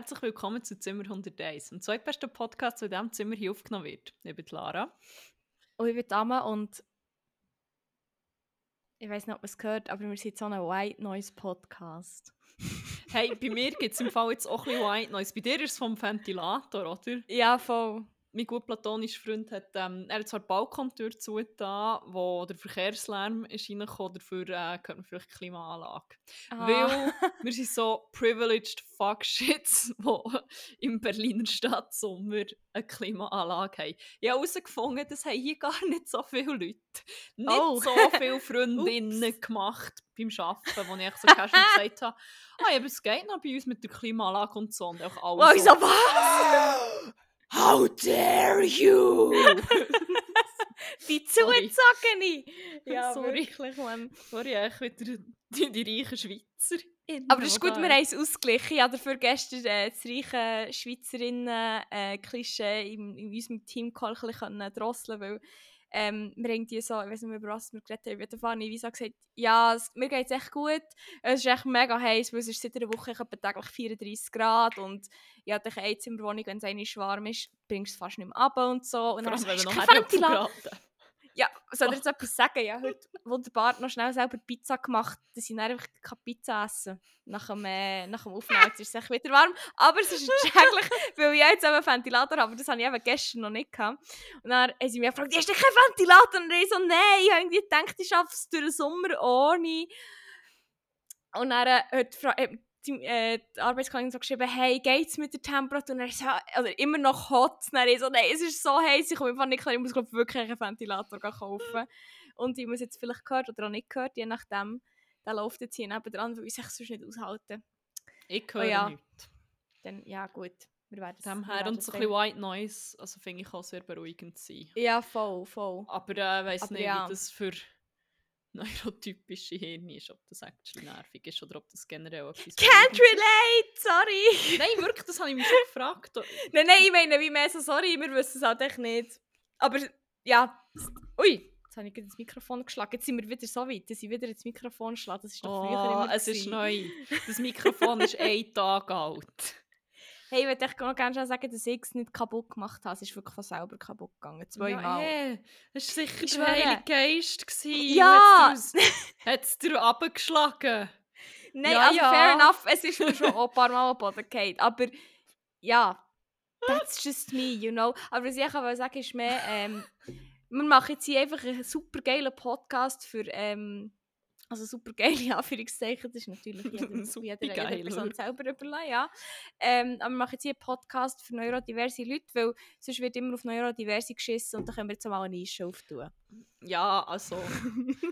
Herzlich willkommen zu Zimmer 101, dem zweitbesten Podcast, der in diesem Zimmer hier aufgenommen wird. Ich bin Lara. Und ich bin Dame und ich weiß nicht, ob man es gehört, aber wir sind so ein White Noise Podcast. hey, bei mir gibt es im Fall jetzt auch ein bisschen White Noise. Bei dir ist es vom Ventilator, oder? Ja, voll mein gut platonischer Freund hat, ähm, er hat zwar die Balkontür zugetan, wo der Verkehrslärm ist reingekommen, dafür äh, hört man vielleicht Klimaanlage. Ah. Weil wir sind so privileged Fuckshits, die im Berliner Stadtsommer eine Klimaanlage haben. Ich habe herausgefunden, das haben hier gar nicht so viele Leute. Nicht oh. so viele Freundinnen gemacht beim Arbeiten, wo ich so casual gesagt habe, ah, aber es geht noch bei uns mit der Klimaanlage und so. Und auch alles oh, so, was? How dare you! die zugezogene! Ja, Sorry. wirklich, Mann. Sorry, ich wieder die, die reichen Schweizer. Aber das ist gut, wir haben es ausgeglichen. Ich habe dafür gestern äh, das reiche Schweizerinnen-Klischee äh, in, in unserem Team-Call drosseln weil ähm, wir haben die so, ich weiß nicht mehr, über was wir geredet haben, wie Fanny Visa gesagt, ja, es, mir geht es echt gut, es ist echt mega heiß, weil es ist seit einer Woche etwa täglich 34 Grad und ja, die Einzimmerwohnung, wenn es einmal warm ist, bringst du es fast nicht mehr ab und so. Und Vor allem, wenn wir noch Ventilator ja, soll ich jetzt etwas sagen? Ich habe heute wunderbar noch schnell selber Pizza gemacht, dass ich einfach keine Pizza essen nach dem, äh, nach dem Aufnehmen. Jetzt ist es wieder warm, aber es ist schrecklich, weil ich jetzt einen Ventilator habe, das habe ich eben gestern noch nicht gehabt. Und dann haben sie mich gefragt, hast du keinen Ventilator? Und ich so, nein, ich habe irgendwie gedacht, ich schaffe es durch den Sommer ohne. Und dann äh, hat die, äh, die Arbeitskollegin so geschrieben, hey, geht's mit der Temperatur? Und er ist also immer noch hot. Und er ist so, nein, es ist so heiß, ich komme einfach nicht klar, ich muss glaub, wirklich einen Ventilator kaufen. Und ich muss jetzt vielleicht gehört oder auch nicht gehört, je nachdem, der läuft jetzt hier nebenan, weil ich es sonst nicht aushalten. Ich höre oh, ja. nichts. Dann, ja gut, wir werden Dem her und so ein bisschen White Noise, also finde ich auch sehr beruhigend sein. Ja, voll, voll. Aber ich äh, weiss nicht, ja. wie das für neurotypische Hirn ist, ob das actually nervig ist oder ob das generell etwas Can't relate, sorry! Nein, wirklich, das habe ich mich schon gefragt. nein, nein, ich meine, wie mehr so, sorry, wir wissen es halt echt nicht. Aber, ja, ui, jetzt habe ich das Mikrofon geschlagen. Jetzt sind wir wieder so weit, dass ich wieder ins Mikrofon schlage. Das ist doch früher oh, immer es ist neu. Das Mikrofon ist ein Tag alt. Hey, ich würde echt noch gerne sagen, dass ich es nicht kaputt gemacht habe. Es ist wirklich von selber kaputt gegangen. Zweimal. Ja, hey, das war sicher der Heilige Geist. Gewesen. Ja! Hat es dir abgeschlagen? Nein, ja, also ja. fair enough. Es ist mir schon ein paar Mal am Boden gefallen. Aber ja, that's just me, you know. Aber was ich auch sagen ist mehr, ähm, wir machen jetzt hier einfach einen super geilen Podcast für... Ähm, also super geile Anführungszeichen, das ist natürlich jeder, jeder, jeder Person selber überlegen, ja. Ähm, aber wir machen jetzt hier einen Podcast für neurodiverse Leute, weil sonst wird immer auf neurodiverse geschissen und dann können wir jetzt mal eine Nische auftun. Ja, also,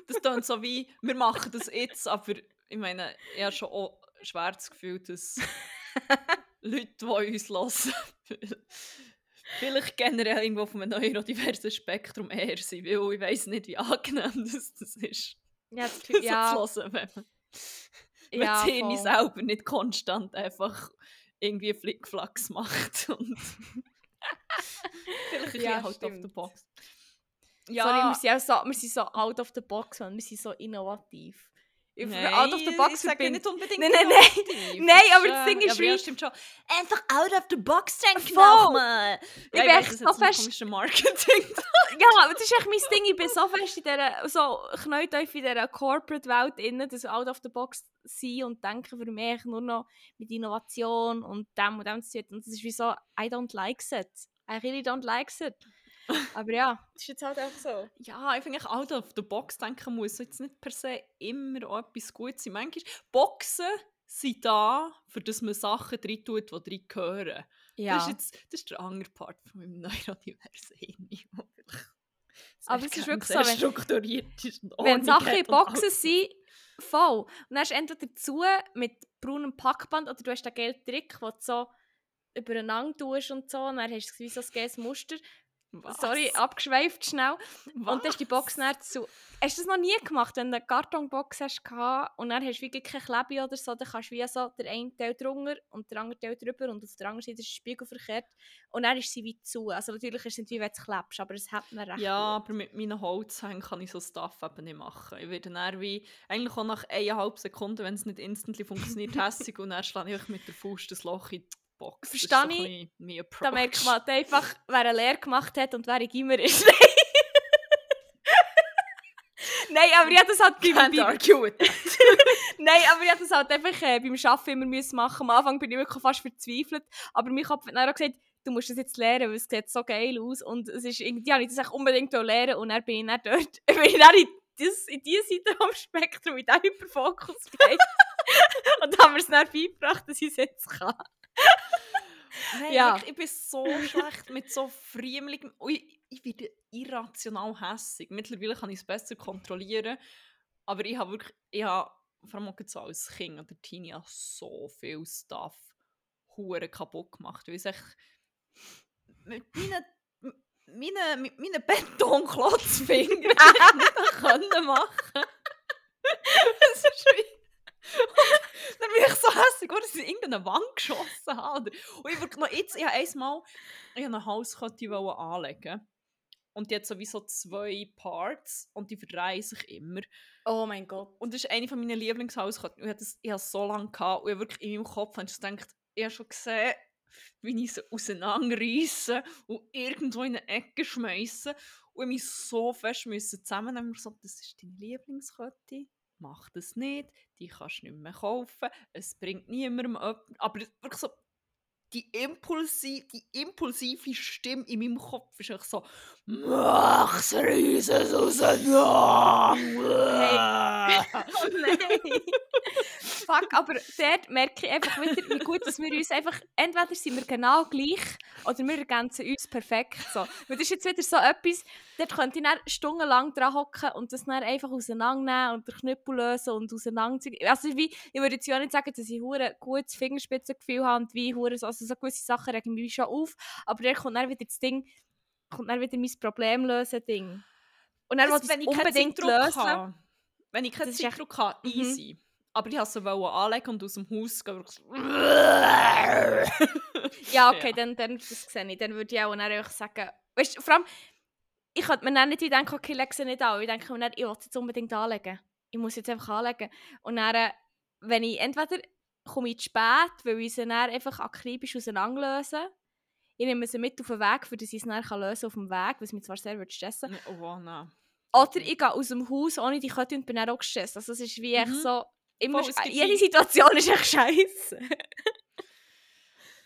das klingt so wie, wir machen das jetzt, aber ich meine, ich habe schon auch schwer das Gefühl, dass Leute, die uns hören, vielleicht generell irgendwo auf einem neurodiversen Spektrum eher sind, weil ich weiß nicht, wie angenehm das, das ist. Ja, das so ja. zu hören, wenn man, ja, wenn voll. selber nicht konstant einfach irgendwie Flickflacks macht und vielleicht ja, halt stimmt. auf der Box. Ja. Sorry, wir sind, so, wir sind so out of the box, und wir sind so innovativ. Nein, out of the box ich sage nicht unbedingt Nein, nein, nein. Nein, aber das Ding ist wie... Ja, stimmt schon. Einfach out of the box denken mal. Ich ja, bin echt so fest... Marketing. ja, das ist echt mein Ding. Ich bin so fest in dieser... So knalltief in dieser Corporate-Welt drin, dass out of the box sein und denken für mich nur noch mit Innovation und dem und dem zu tun. Und das ist wie so, I don't like it. I really don't like it. Aber ja, das ist jetzt halt einfach so. Ja, ich finde, out of the box denken muss jetzt nicht per se immer auch etwas Gutes sein. Manchmal, Boxen sind da, für dass man Sachen drin tut, die drin gehören. Ja. Das, ist jetzt, das ist der andere Part von meinem neurodiversen Hirn. Aber es ist wirklich so, wenn, strukturiert ist wenn Sachen in Boxen sind, voll. Und dann hast du entweder dazu mit braunem Packband oder du hast den gelben Trick, den du so übereinander tust und so, und dann hast du wie so ein gelbes Muster Was? Sorry, abgeschweift schnell. Und dann ist die Box Was? dann zu. Hast du das noch nie gemacht, wenn du eine Kartonbox hast und dann hast du wirklich kein Klebe oder so, dann kannst du wie so den einen Teil drunter und den anderen Teil drüber und auf der anderen Seite ist der Spiegel verkehrt und dann ist sie wie zu. Also natürlich ist es nicht wie wenn du klebst, aber es hat man recht Ja, gut. aber mit meinen Holzhängen kann ich so Stuff eben nicht machen. Ich werde dann wie, eigentlich auch nach eineinhalb Sekunden, wenn es nicht instantly funktioniert, hässig und dann schlage ich mit der Faust das Loch in die Box. Verstehe ich. mein. Da merkt man einfach, wer eine Lehre gemacht hat und wer ein Gimmer ist. Nein, aber ich das halt beim, beim. Nein, aber ich habe das halt einfach äh, beim Arbeiten immer müssen machen. Am Anfang bin ich wirklich fast verzweifelt. Aber mein Kopf hat dann auch gesagt, du musst das jetzt lernen, weil es sieht so geil aus. Und es ist irgendwie, habe ich das unbedingt lernen und dann bin ich dann dort, bin ich dann in, das, in diese Seite am Spektrum, in diesen Hyperfokus gegangen. und haben wir es dann beigebracht, dass ich es jetzt kann. Nein, Ja. wirklich, ich bin so schlecht mit so friemligem. Ich, ich werde irrational hässig. Mittlerweile kann ich es besser kontrollieren. Aber ich habe wirklich, ich habe, vor allem auch so als Kind oder Teenie, so viel Stuff hure kaputt gemacht. Weil ich mit meinen, meinen, mit meinen Betonklotzfingern nicht können machen Es ist wie... Und dann bin ich so hässlich, dass ich in irgendeine Wand geschossen habe. Und ich wirklich noch jetzt, ich habe einmal ich habe eine Halskette wollte anlegen und die hat sowieso zwei Parts und die verdrehen sich immer. Oh mein Gott. Und das ist eine von meinen Lieblingshalsketten. Und Ich hatte ich es so lange gehabt und ich habe wirklich in meinem Kopf habe ich gedacht, ich habe schon gesehen, wie ich sie auseinanderreissen und irgendwo in eine Ecke schmeißen und ich mich so fest müssen zusammennehmen und so, das ist deine Lieblingskette, mach das nicht, die kannst du nicht mehr kaufen, es bringt niemandem etwas. Aber wirklich so, die, impulsi die impulsive Stimme in meinem Kopf ist so, mach's, reiss es auseinander! Oh nein! Fuck, aber dort merke ich einfach wieder, wie gut dass wir uns einfach, entweder sind wir genau gleich oder wir ergänzen uns perfekt. So. Weil das ist jetzt wieder so etwas, dort könnte ich dann stundenlang dran hocken und das dann einfach auseinandernehmen und den Knüppel lösen und auseinanderziehen. Also wie, ich würde jetzt ja nicht sagen, dass ich hure gutes Fingerspitzengefühl habe und wie hure, so- also so gewisse Sachen regen mich schon auf, aber dort kommt dann wieder das Ding, kommt dann wieder mein Problemlösen-Ding. Und dann ich wenn es ich keinen unbedingt Zeitdruck lösen. habe. Wenn ich keinen ist echt- Zeitdruck habe, Mhm. easy. Aber ich wollte sie wollen anlegen und aus dem Haus gehen. Ja, okay, Ja. Dann, dann das sehe ich. Dann würde ich auch dann sagen, weißt du, vor allem, ich könnte mir dann nicht denken, okay, leg sie nicht an. Ich denke mir dann, ich will sie jetzt unbedingt anlegen. Ich muss jetzt einfach anlegen. Und dann, äh, wenn ich entweder komme ich zu spät, weil ich sie dann einfach akribisch auseinanderlöse, ich nehme sie mit auf den Weg, für dass ich sie dann lösen auf dem Weg, was mich zwar sehr würde stressen Oh, nein. Oder ich gehe aus dem Haus ohne die Kette und bin dann auch gestresst. Also es ist wie echt Mhm. so, immer, Voll, es jede Situation ist echt scheiße.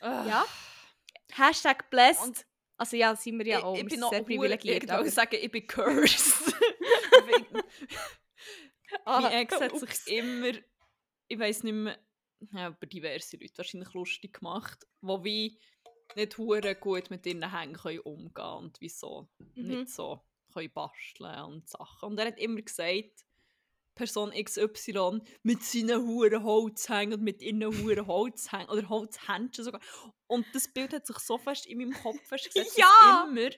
Ah. Ja. Hashtag blessed. Und also ja, sind wir ja ich, auch. ich bin noch sehr privilegiert. Ich aber- sagen, ich bin cursed. Ah, mein Ex hat ups. sich immer, ich weiß nicht mehr, ja, über diverse Leute wahrscheinlich lustig gemacht, die wie nicht hure gut mit ihren Hängen können umgehen können und wieso Mhm. nicht so können basteln und Sachen. Und er hat immer gesagt, Person XY mit seinen huren Holzhängen und mit ihren huren Holzhängen oder Holzhändchen sogar. Und das Bild hat sich so fest in meinem Kopf festgesetzt, Ja! immer,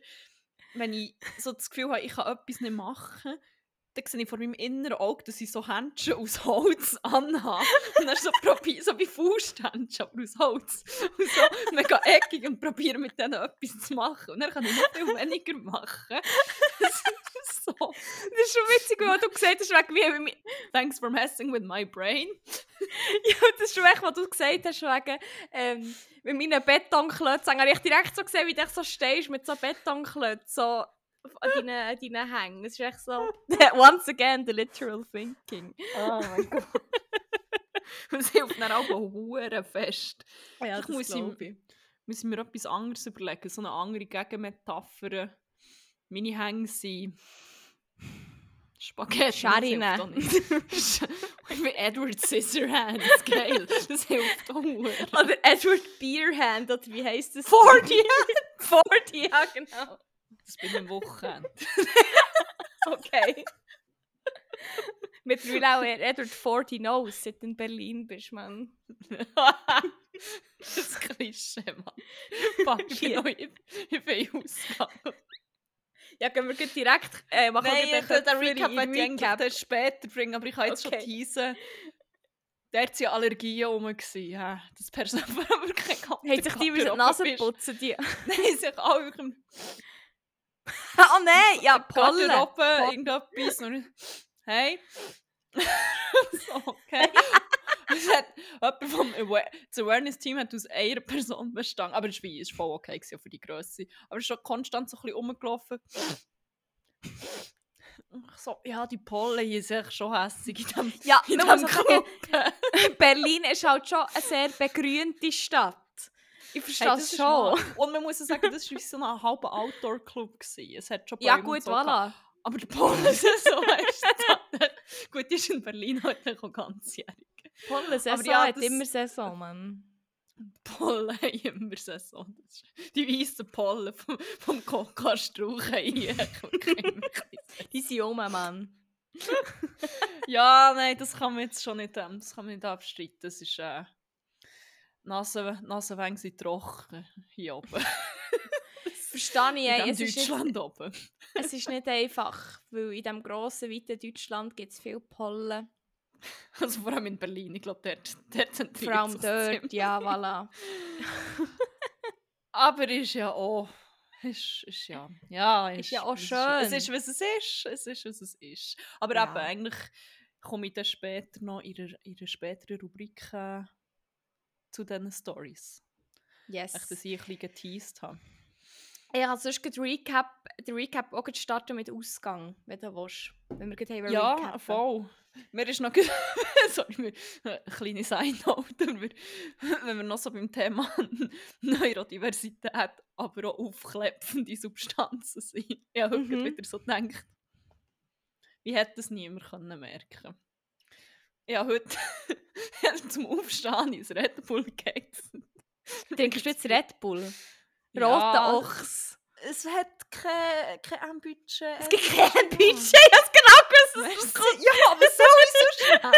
wenn ich so das Gefühl habe, ich kann etwas nicht machen, dann sehe ich vor meinem inneren Auge, dass ich so Händchen aus Holz anhabe. Und dann so, probier, so wie Fausthändchen, aber aus Holz. Und so mega eckig und probiere mit denen etwas zu machen. Und dann kann ich noch viel weniger machen. Das ist so. Das ist schon witzig, weil du gesagt hast, wegen wie, wie, Thanks for messing with my brain. ja, das ist schon echt, was du gesagt hast, wegen ähm, mit meinen Betonklötzen. Habe ich direkt so gesehen, wie du so stehst mit so Betonklötzen, so an deinen, an deinen Hängen. Das ist echt so, once again, the literal thinking. Oh mein Gott. Es hilft dann auch hure fest. Ja, Ich muss, ich, muss ich mir etwas anderes überlegen, so eine andere Gegenmetapher. Meine Hänge sind Spaghetti. das Scharine. ich bin Edward Scissorhands, geil. Das hilft auch. Oder Edward Beerhand, oder wie heisst das? 40 40, ja genau. Das bin ich am Wochenende. Okay. Mittlerweile auch Edward 40 Nose, seit du in Berlin bist, Mann. das Klischee, Mann. Fuck, ich bin, Ja. noch, ich, ich bin ausgegangen. Ja, gehen wir direkt äh, machen. Nein, wir den, gleich den Recap ich Recap. dann später bringen, aber ich kann jetzt Okay. schon teasen. Dort waren ja Allergien rum. hä? Das Person war wirklich ganz Haben sich die über die Nase putzen? Die... Nein, sich alle wirklich oh nein, ja, Pollen. Garderobe irgendetwas. Und hey. so, okay. Es hat jemand vom Awareness-Team hat aus einer Person bestanden. Aber es war voll okay gewesen, für die Größe. Aber es ist schon konstant so ein bisschen rumgelaufen. Ich so, ja, die Pollen hier sind echt schon hässig in dem, Ja, in man dem muss auch sagen. Berlin ist halt schon eine sehr begrünte Stadt. Ich verstehe Hey, ist schon. wahr. Und man muss sagen, das war so ein halber Outdoor-Club. Es hat schon Ja, gut, so gehabt. voilà. Aber der Pollensaison ist tatsächlich- Gut, die ist in Berlin heute auch ganzjährig. Pollen-Saison ja, hat das- immer Saison, Mann. Pollen immer Saison. Das Die weißen Pollen vom, vom Coca-Strauch haben hier Die sind um, Mann. Ja, nein, das kann man jetzt schon nicht, ähm, das kann man nicht abstreiten. Das ist... Äh, Nase, Nasenwänge sind trocken hier oben. Verstehe ich, ey, in es ist, nicht, Deutschland oben. es ist nicht einfach, weil in diesem grossen, weiten Deutschland gibt es viel Pollen. Also vor allem in Berlin. Ich glaube, dort, dort sind Vor allem dort, ja, voilà. Aber ist ja auch. Ist, ist ja. Ja, Ist ja auch schön. ist, es ist, was es ist. Es ist, was es ist. Aber Ja. eben, eigentlich komme ich dann später noch in einer, in einer späteren Rubrik äh, zu diesen Stories. Yes. Echt, dass ich ein bisschen geteased habe. Ich kann sonst gleich Recap, den Recap auch starten mit Ausgang, wenn du willst. Wenn wir haben Ja, recappen. voll. Mir ist noch. Sorry, mir, eine kleine Side-Note. wenn wir- Wenn wir noch so beim Thema Neurodiversität, aber auch aufklepfende Substanzen sind. Ich habe Mhm. wieder so gedacht, wie hätte das niemand können merken Ich habe heute zum Aufstehen ins Red Bull gegessen. Trinkst du jetzt Red Bull? Ja, Roter Ochs. Es hat kein, kein Budget. Es gibt kein Budget, ich hab's genau gewusst, dass das. Ja, aber sowieso schnell.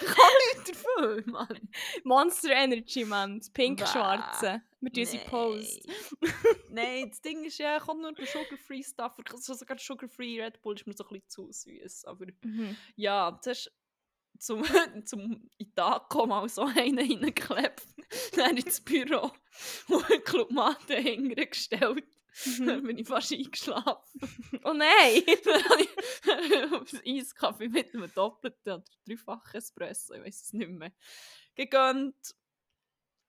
Ich kann nichts dafür, Mann. Monster Energy, Mann. Das pink-schwarze. Wir tun sie Post. Nein, das Ding ist ja, kommt nur der Sugar-Free Stuff. Also sogar Sugar-Free Red Bull ist mir so ein bisschen zu süß. Aber Mhm. ja, das ist zum, zum kommen, mal so einen reingeklebt. Dann ins Büro und eine Clubmate hingestellt. Dann bin ich fast eingeschlafen. Oh nein! Dann habe ich Eiskaffee mit einem doppelten oder dreifachen Espresso, ich weiß es nicht mehr, gegönnt.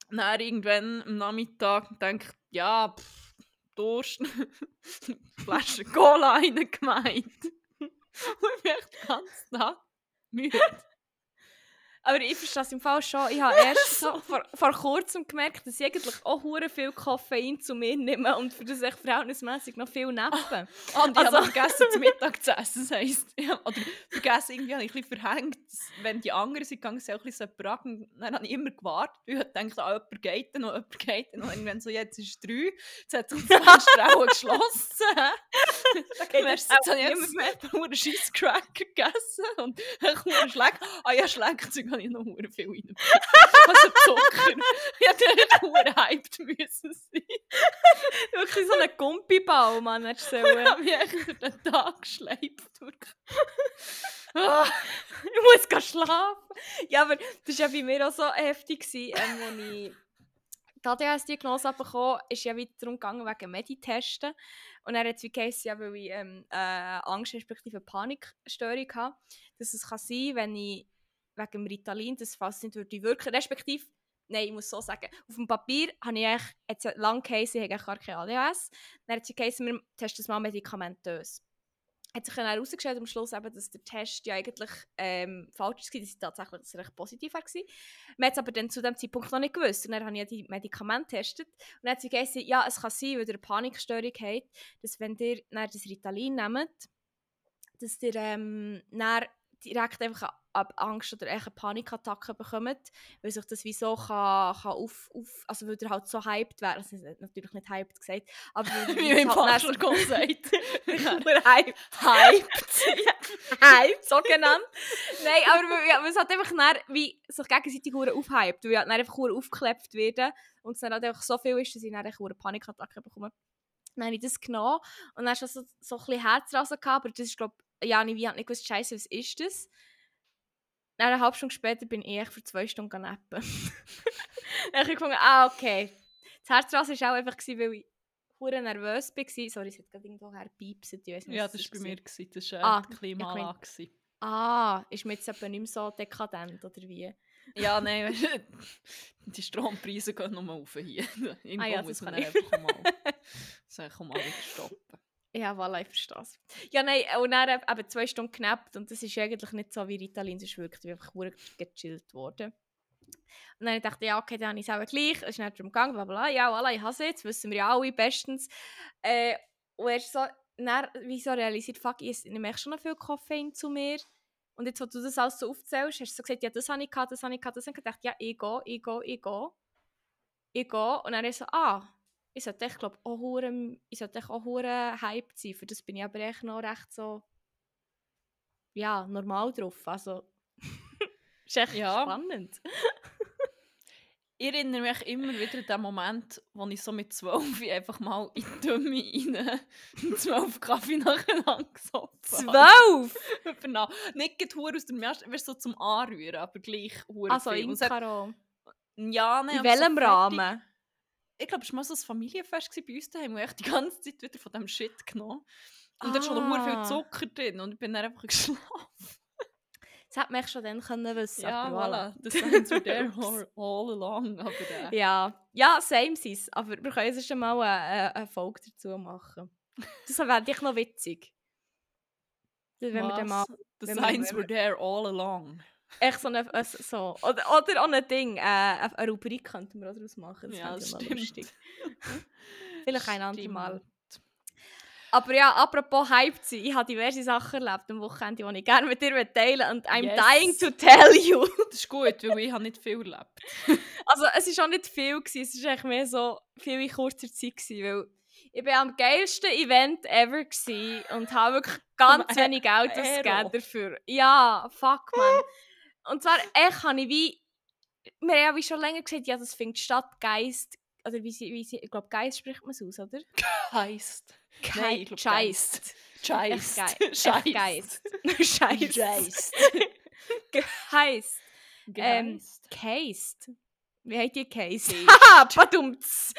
Dann irgendwann am Nachmittag denkt ja, pff, Durst, Flasche Cola reingemeint. Und ich bin echt den ganzen Tag müde. Aber ich verstehe es im Fall schon. Ich habe erst so vor, vor kurzem gemerkt, dass ich eigentlich auch hure viel Koffein zu mir nehme und für das echt verhältnismäßig noch viel neppen. Ah, und ich Also- habe noch vergessen, zu Mittag zu essen. Das heisst, ich habe, oder vergessen, irgendwie habe ich ein bisschen verhängt, wenn die anderen sind gegangen, sie auch ein bisschen separat. Und Dann habe ich immer gewartet, ich gedacht, ah, jemand geht noch, jemand geht noch. Und irgendwann so, jetzt ist es drei, jetzt hat sich das auch geschlossen. geht Merci, jetzt habe ich nur einen scheiß Cracker gegessen und ich habe Schleck. Ah ja, Schleckzeug habe ich noch hure viel rein. Also Zucker. Ich hätte hure hyped müssen sein. Wirklich so ein Gumpibau, Mann. Hättest du Ich habe mich echt durch den Tag geschleift. Ah. ich muss gehen schlafen. Ja, aber das war ja bei mir auch so heftig, ähm, als ich die ADHS-Diagnose bekommen ist ja wieder darum gegangen, wegen Meditesten. Und dann hat es wie geheißen, ja, weil ich ähm, äh, Angst respektive Panikstörung habe, dass es kann sein wenn ich wegen dem Ritalin das fast nicht würde wirken. Respektive, nein, ich muss so sagen, auf dem Papier habe ich eigentlich, lange geheißen, ich habe gar keine ADHS. Dann hat es geheißen, wir testen es mal medikamentös hat sich dann herausgestellt am Schluss, eben, dass der Test ja eigentlich ähm, falsch war, dass es tatsächlich recht positiv war. Man hat es aber dann zu dem Zeitpunkt noch nicht gewusst. Und dann habe ich ja die Medikamente getestet. Und dann hat sie gesagt, ja, es kann sein, weil ihr eine Panikstörung habt, dass wenn ihr das Ritalin nehmt, dass ihr ähm, direkt einfach ab Angst oder echt eine Panikattacke bekommt, weil sich das wieso kann, kann auf, auf, also weil ihr halt so hyped wäre, also natürlich nicht hyped gesagt, aber Wie mein halt Partner gesagt Nur hyped. Hyped. hyped, so genannt. Nein, aber weil- ja, weil es hat einfach dann, wie sich gegenseitig hure aufhyped, weil ja dann einfach hure aufgeklebt werden und es dann halt einfach so viel ist, dass ich dann hure Panikattacke bekomme. Dann habe ich das genommen und dann schon so, so ein bisschen Herzrasen gehabt, aber das ist, glaube ich, ja, ich habe nicht gewusst, scheiße, was ist das? Dann eine halbe Stunde später bin ich für zwei Stunden genappen. dann habe ich gefunden, ah, okay. Das Herzrasen war auch einfach, weil ich hure nervös war. Sorry, es hat gerade irgendwo herpiepset. Ja, das war bei mir. Gewesen. Das war Ah, die Klimaanlage. gewesen. Ah, ist mir jetzt etwa nicht mehr so dekadent, oder wie? Ja, nein, die Strompreise gehen nur auf hier. Irgendwo Ah ja, muss das man ich. einfach mal, so, komm mal stoppen. Ja, voilà, ich verstehe es. Ja, nein, und dann eben zwei Stunden knappt und das ist eigentlich nicht so wie Ritalin, es ist wirklich einfach gechillt worden. Und dann dachte ich, ja, okay, dann habe ich auch gleich, es ist nicht darum gegangen, bla bla, ja, voilà, ich habe es jetzt, wissen wir ja alle bestens. Äh, und erst so, dann, wie so realisiert, fuck, ich nehme schon noch viel Koffein zu mir. Und jetzt, wo du das alles so aufzählst, hast du so gesagt, ja, das habe ich gehabt, das habe ich gehabt, das habe ich gedacht, ja, ich gehe, ich gehe, ich gehe. Ich gehe. Und dann ist so, ah, ich sollte echt, glaube auch hure, ich sollte echt auch hure Hype sein. Für das bin ich aber echt noch recht so, ja, normal drauf. Also, ist echt Ja. spannend. Ich erinnere mich immer wieder an den Moment, wo ich so mit 12 einfach mal in die Dümme rein 12 Kaffee nacheinander gesoffen habe. Zwölf! Nicht gerade aus dem Ersten, weißt, so zum Anrühren, aber gleich hure Also, in Karo. Ja, nein, In welchem Rahmen? Ich glaube, es war mal so ein Familienfest bei uns daheim, wo ich die ganze Zeit wieder von diesem Shit genommen Und da ist schon noch viel Ah. Zucker drin und ich bin dann einfach geschlafen. Das hätte man schon dann können wissen Ja, voilà. The signs were there all, all along. Aber äh, Ja, ja, same sis. Aber wir können jetzt schon mal eine, eine Folge dazu machen. Das wäre echt noch witzig. Das, wenn wir dann mal? The wir- signs were there all along. Echt so ein- so, oder, oder auch ein Ding, äh, eine Rubrik könnten wir daraus machen. Das ja, das stimmt. lustig. Vielleicht ein anderes Stimmt. Mal. Aber ja, apropos hyped sein, ich habe diverse Sachen erlebt am Wochenende, die ich gerne mit dir teilen. Und I'm Yes. dying to tell you. Das ist gut, weil ich habe nicht viel erlebt. Also es war auch nicht viel, gewesen, es war eigentlich mehr so viel in kurzer Zeit, gewesen, weil ich war am geilsten Event ever gewesen und habe wirklich ganz wenig Geld ausgegeben dafür. Ja, fuck man. und zwar echt habe ich wie, wir haben ja wie schon länger gesagt, ja das findet statt, Geist, oder wie sie, wie sie ich glaube Geist spricht man es aus, oder? Heist. Nein, ich glaub, Geist. Geist. Geist. Scheiß. Geist. Geist. Ähm, Geist. Cased. Wie heißt die Case? Caged. Haha, badumts.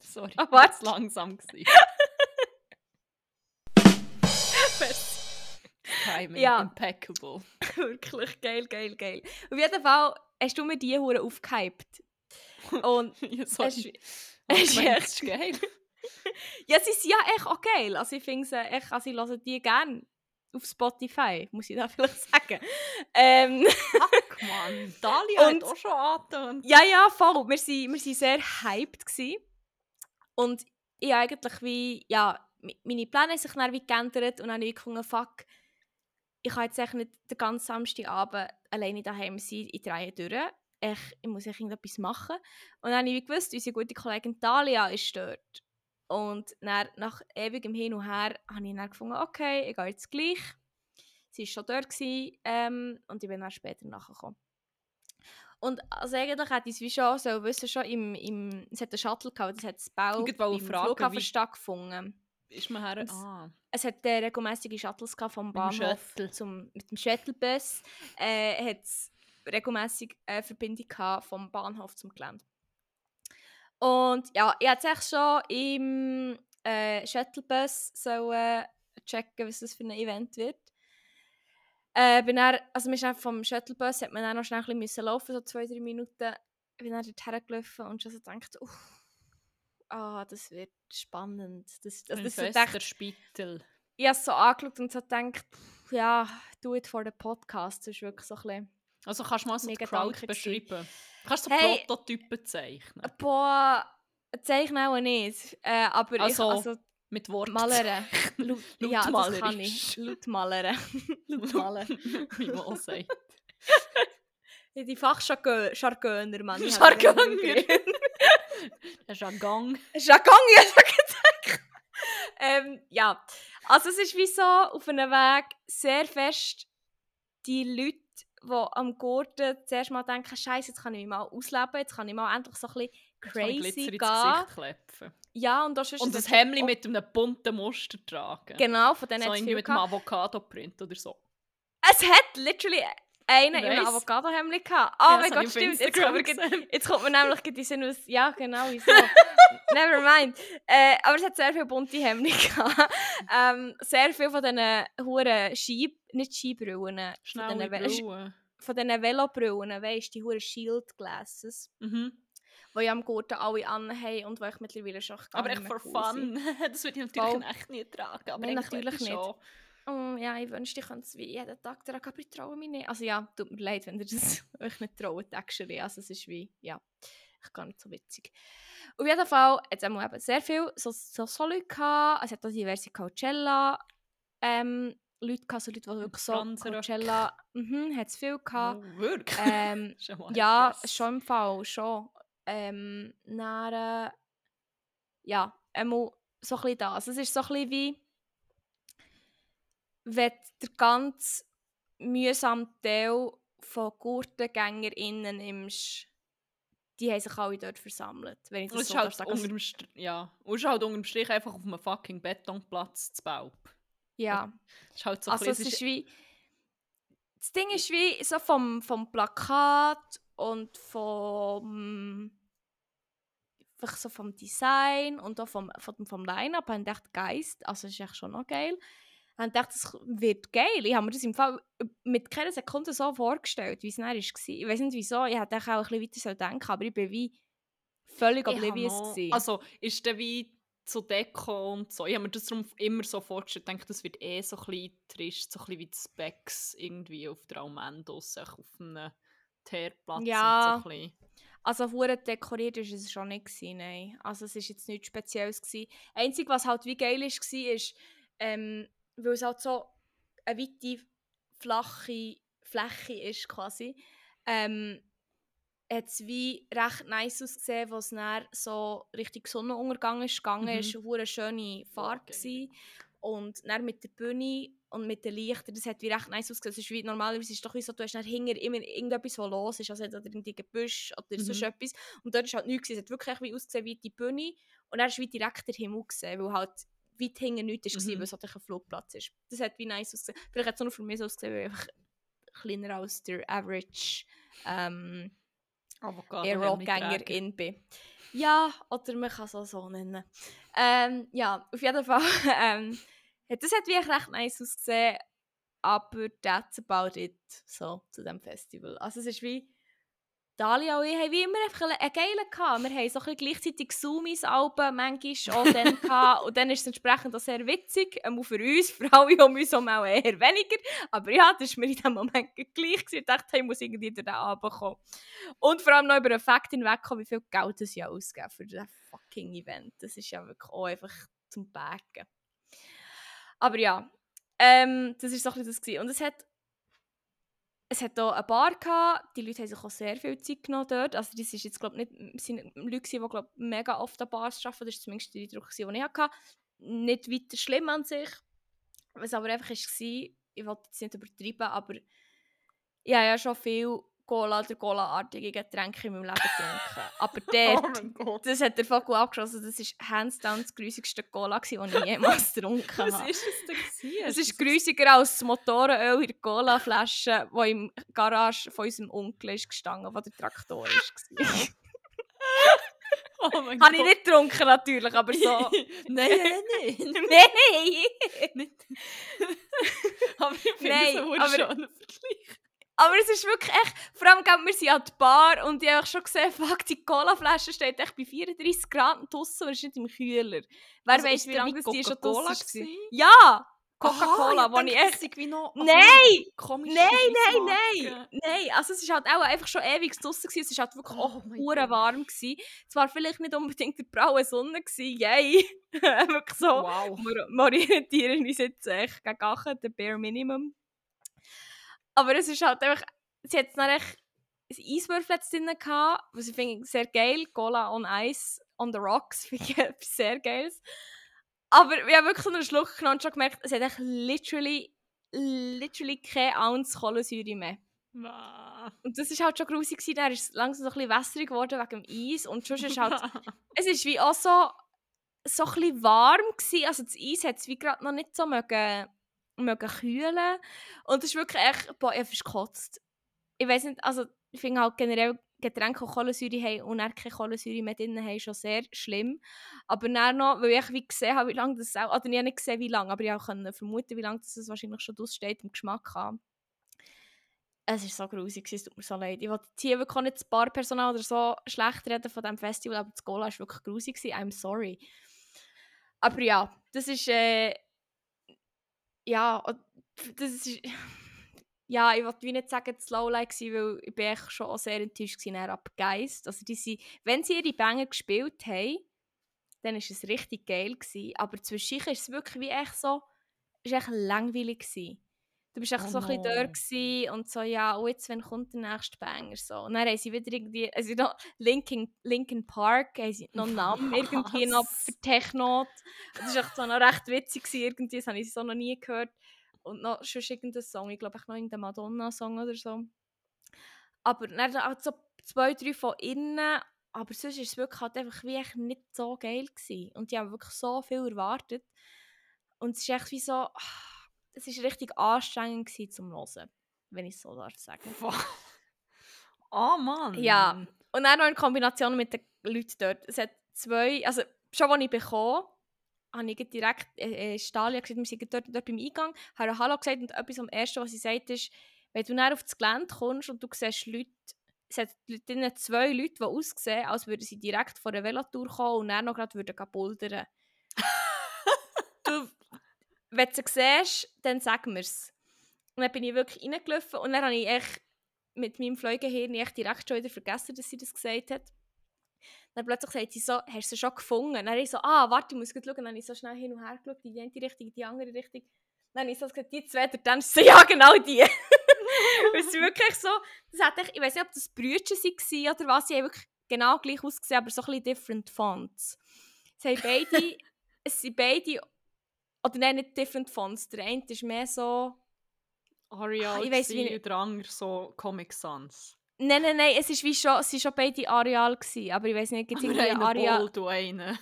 Sorry, Ah, ich warte. war langsam. gewesen. Timing Ja. impeccable. Wirklich geil, geil, geil. Auf jeden Fall hast du mir die Hure aufgehypt. Und ja, es sorry. ist- es ist echt- ist geil. ja, sie sind ja echt auch geil. Also ich finde sie echt, also ich höre die gerne auf Spotify, muss ich da vielleicht sagen. Ähm, Fuck, Mann. Dalia Und- hat auch schon angetönt. ja, ja, voll. Wir sind, wir sind sehr hyped gewesen. Und ich eigentlich wie, ja, meine Pläne haben sich dann wie geändert und dann habe ich gefunden, fuck, ich kann jetzt echt nicht den ganzen Samstagabend alleine daheim sein, in drei durch. Ich, ich muss echt irgendetwas machen. Und dann habe ich gewusst, unsere gute Kollegin Talia ist dort. Und dann, nach ewigem Hin und Her habe ich dann gefunden, okay, ich gehe jetzt gleich. Sie war schon dort gewesen, ähm, und ich bin dann später nachgekommen. Und also eigentlich hätte ich es wie schon so wissen, schon im, im, es hat einen Shuttle gehabt, das hat das Bau fragen, Flughafen wie- stattgefunden. Ist man her? Ah. Es hat äh, regelmäßige Shuttles vom Bahnhof Shuttle. zum, mit dem Shuttlebus. Äh, hat es regelmäßig äh, Verbindung vom Bahnhof zum Gelände. Und ja, ich hätte echt schon im äh, Shuttlebus so äh, checken, was das für ein Event wird. Äh, bin dann, also wir vom Shuttlebus, hat man dann noch schnell ein bisschen müssen laufen, so zwei, drei Minuten. Ich bin dann dorthin gelaufen und schon so gedacht, uff, ah, das wird spannend. Das, also Ein das fester echt Spittel. ich habe es so angeschaut und so gedacht, pff, ja, do it for the podcast. Das ist wirklich so ein bisschen, Also kannst du mal so die Crowd Gedanke gewesen. beschreiben. Kannst du Hey. Prototypen zeichnen? boah, zeichne auch nicht. Äh, aber Also, ich, also Mit Worten. malern. Laut, ja, das kann ich. Laut malern. Laut malern. Wie man auch sagt. Ja, die Fachjargöner, Mann. ich Das ein Gang. Jargon, ja, so gesagt. ähm, ja, also es ist wie so auf einem Weg sehr fest die Leute, die am Gurten zuerst mal denken, Scheiße, jetzt kann ich mich mal ausleben, jetzt kann ich mal endlich so ein bisschen crazy gehen. Ja, und, und das Hemd mit einem bunten Muster tragen. Genau, von denen so irgendwie mit einem Avocado-Print oder so. Es hat literally einen in einem Avocado-Hemd gehabt. Oh ja, mein Gott, stimmt. Jetzt kommt, mir, jetzt kommt mir nämlich die Sinn aus. Ja, genau, wieso? Never mind. Äh, aber es hat sehr viele bunte Hemden gehabt. ähm, sehr viele von diesen Huren Ski, nicht Skibrillen. Schnelle Brillen. Von diesen Velobrillen, weißt du, die Huren Shield Glasses. Mhm. Die ja am Gurten alle anhaben und die ich mittlerweile schon Aber echt for fun. das würde ich natürlich Voll. echt nie tragen. Aber Nein, natürlich nicht. Schon. Oh, ja, ich wünschte, ich könnte es wie jeden Tag tragen, aber ich traue mich nicht. Also ja, tut mir leid, wenn ihr das euch nicht traut, actually. Also es ist wie, ja, ich gar nicht so witzig. Auf jeden Fall hat es eben sehr viel so, so, so Leute gehabt. Es hat auch diverse Coachella ähm, Leute gehabt, so Leute, die wirklich so Coachella, mhm, hat es viel gehabt. Oh, wirklich? Ähm, ja, yes. schon im Fall, schon. Ähm, dann, äh, ja, einmal so ein bisschen das. Es ist so ein bisschen wie wenn der ganz mühsame Teil von GurtengängerInnen nimmst, die haben sich alle dort versammelt. Wenn ich das so halt unter ja, und es ist halt unter dem Strich einfach auf einem fucking Betonplatz zu bauen. Ja. ist halt so also es ist wie... Das Ding ist wie so vom, vom Plakat und vom... Einfach so vom Design und auch vom, vom, vom Line-Up ich gedacht, Geist, also ist echt schon noch geil und dachte, das wird geil. Ich habe mir das im Fall mit keiner Sekunde so vorgestellt, wie es dann war. Ich weiß nicht wieso, ich hätte auch ein bisschen weiter denken aber ich bin wie völlig oblivious. Also ist der wie zu Deko und so. Ich habe mir das darum immer so vorgestellt, ich denke, das wird eh so ein bisschen trist, so ein bisschen wie die Specs irgendwie auf der Almendos, auf einem Teerplatz ja. und so. Also hure dekoriert war es schon nicht, gewesen, nein. Also es war jetzt nichts Spezielles. Gewesen. Einzig, was halt wie geil ist, war, ist, ähm, weil es halt so eine weite, flache Fläche ist quasi, ähm, hat es wie recht nice ausgesehen, wo es dann so richtig Sonnenuntergang ist gegangen. Mhm. Es war eine schöne Farbe. Okay. Und dann mit der Bühne und mit den Lichtern, das hat wie recht nice ausgesehen. ist wie, normalerweise ist es doch wie so, du hast dann hinter immer irgendetwas, was los ist, also oder irgendwie Gebüsch oder mhm. sonst etwas. Und dort war halt nichts, es hat wirklich wie ausgesehen wie die Bühne und dann ist wie direkt der Himmel gesehen, weil halt weit hinten nichts war, mhm. weil es halt ein Flugplatz ist. Das hat wie nice ausgesehen. Vielleicht hat es nur für mich so ausgesehen, weil ich einfach kleiner als der Average ähm, Aero-Gängerin bin. Ja, oder man kann es auch so nennen. Ähm, ja, auf jeden Fall. ähm, das hat wie recht nice ausgesehen, aber that's about it, so, zu diesem Festival. Also es ist wie Dalia und ich haben wie immer einfach einen geilen gehabt. Wir haben so ein gleichzeitig Zoomies-Alben manchmal auch dann gehabt. Und dann ist es entsprechend auch sehr witzig. Ähm, für uns, für alle um uns auch eher weniger. Aber ja, das war mir in dem Moment gleich. Gewesen. Ich dachte, ich muss irgendwie durch den Abend kommen. Und vor allem noch über den Fakt hinwegkommen, wie viel Geld das ja ausgeben für das fucking Event. Das ist ja wirklich auch einfach zum Backen. Aber ja, ähm, das war so ein bisschen das. Gewesen. Und es hat es hat hier eine Bar gehabt, die Leute haben sich auch sehr viel Zeit genommen dort. Also das ist jetzt, glaube nicht, sind Leute, die glaub, mega oft an Bars arbeiten, das war zumindest der Eindruck, den ich hatte. Nicht weiter schlimm an sich, was aber einfach war, ich wollte jetzt nicht übertreiben, aber ich habe ja schon viel Cola oder Cola-artige Getränke in meinem Leben getrunken. Aber dort, oh das hat der Vogel abgeschossen, das war hands down das grusigste Cola, das ich jemals getrunken habe. Was ist es denn? Es ist grusiger als das Motorenöl in der Cola-Flasche, die im Garage von unserem Onkel ist gestanden, wo der Traktor war. Oh mein Habe ich nicht getrunken, natürlich, aber so. nein, nein, nein. nein! aber ich finde es aber, schon ein Vergleich. Aber es ist wirklich echt, vor allem wir sind an der Bar und ich habe schon gesehen, fuck, die Cola-Flasche steht echt bei 34 Grad draussen und ist nicht im Kühler. Wer also weiß, wie lange das die schon draussen war? Ja! Coca-Cola, wo ich echt... Wie noch, nein! Nein, nein, nein! Nein, also es war halt auch einfach schon ewig draussen, gewesen. es war halt wirklich oh auch warm. Gewesen. Es war vielleicht nicht unbedingt die braune Sonne, gewesen. yay! wirklich so, wow. wir, wir orientieren uns jetzt echt gegen Achen, der Bare Minimum. Aber es ist halt einfach, sie hat noch echt ein Eiswürfel drin gehabt, was ich finde sehr geil. Cola on Ice on the Rocks finde ich etwas sehr geiles. Aber wir haben wirklich so einen Schluck genommen und schon gemerkt, es hat echt literally, literally keine Ounce Kohlensäure mehr. Wow. Und das war halt schon grusig. gewesen. Dann ist es langsam so ein bisschen wässrig geworden wegen dem Eis. Und schon ist halt... es ist wie auch so, so ein bisschen warm gewesen. Also das Eis hat es wie gerade noch nicht so mögen, mögen kühlen. Und es ist wirklich echt... Boah, ich gekotzt. Ich weiß nicht, also ich finde halt generell Getränke, die Kohlensäure haben und dann keine Kohlensäure mehr drin haben, schon sehr schlimm. Aber dann noch, weil ich wie gesehen habe, wie lange das auch... Oder ich habe nicht gesehen, wie lange, aber ich konnte vermuten, wie lange das wahrscheinlich schon aussteht im Geschmack haben. Es war so grusig, es tut mir so leid. Ich wollte hier wirklich nicht das Barpersonal oder so schlecht reden von diesem Festival, aber das Gola war wirklich grusig. I'm sorry. Aber ja, das ist... Äh, ja, das ist... Ja, ich wollte nicht sagen, das Lowlight gewesen, weil ich bin schon sehr enttäuscht dann ab Geist. Also die sind, wenn sie ihre Banger gespielt haben, dann war es richtig geil. Gewesen. Aber zwischendurch ist es wirklich wie echt so, es war echt langweilig. Gewesen. Du bist echt Oh so ein bisschen dort und so, ja, und jetzt, wenn kommt der nächste Banger? So. Und dann haben sie wieder irgendwie, also noch Linkin, Linkin Park, haben sie noch einen Namen irgendwie noch für Techno. Das war echt so noch recht witzig gewesen, irgendwie, das habe ich so noch nie gehört. Und noch sonst irgendein Song, ich glaube, ich noch irgendein Madonna-Song oder so. Aber dann auch so zwei, drei von innen, aber sonst war es wirklich halt einfach wie echt nicht so geil gewesen. Und die haben wirklich so viel erwartet. Und es ist echt wie so, ah, es war richtig anstrengend gewesen zum Hören, wenn ich es so darf sagen. Oh Mann. Ja. Und dann noch in Kombination mit den Leuten dort. Es hat zwei, also schon als ich bekommen habe ich direkt äh, äh, Stalia gesagt, wir sind dort, dort beim Eingang, habe Hallo gesagt und etwas am ersten, was sie sagt, ist, wenn du dann auf das Gelände kommst und du siehst Leute, es hat drinnen zwei Leute, die aussehen, als würden sie direkt von der Velotour kommen und dann noch gerade würden bouldern. Wenn du sie siehst, dann sag mir's. Und dann bin ich wirklich reingelaufen und dann habe ich echt mit meinem Fliegehirn echt direkt schon wieder vergessen, dass sie das gesagt hat. Dann plötzlich sagt sie so, hast du sie schon gefunden? Dann habe ich so, ah, warte, ich muss schauen. Dann habe ich so schnell hin und her geschaut, die eine Richtung, in die andere Richtung. Dann habe ich so gesagt, die zwei, dann ist sie, ja, genau die. Es wirklich so, das hat echt, ich weiß nicht, ob das Brüder waren oder was, sie haben wirklich genau gleich ausgesehen, aber so ein bisschen different fonts. Sie haben beide, es sind beide, oder nein, nicht different fonts, der eine ist mehr so, Arial ich weiss, wie- wie der andere so Comic Sans. nein, nein, nein, es ist wie schon, es schon beide Areal gewesen, aber ich weiß nicht, gibt es irgendwie Areal... bold und einen.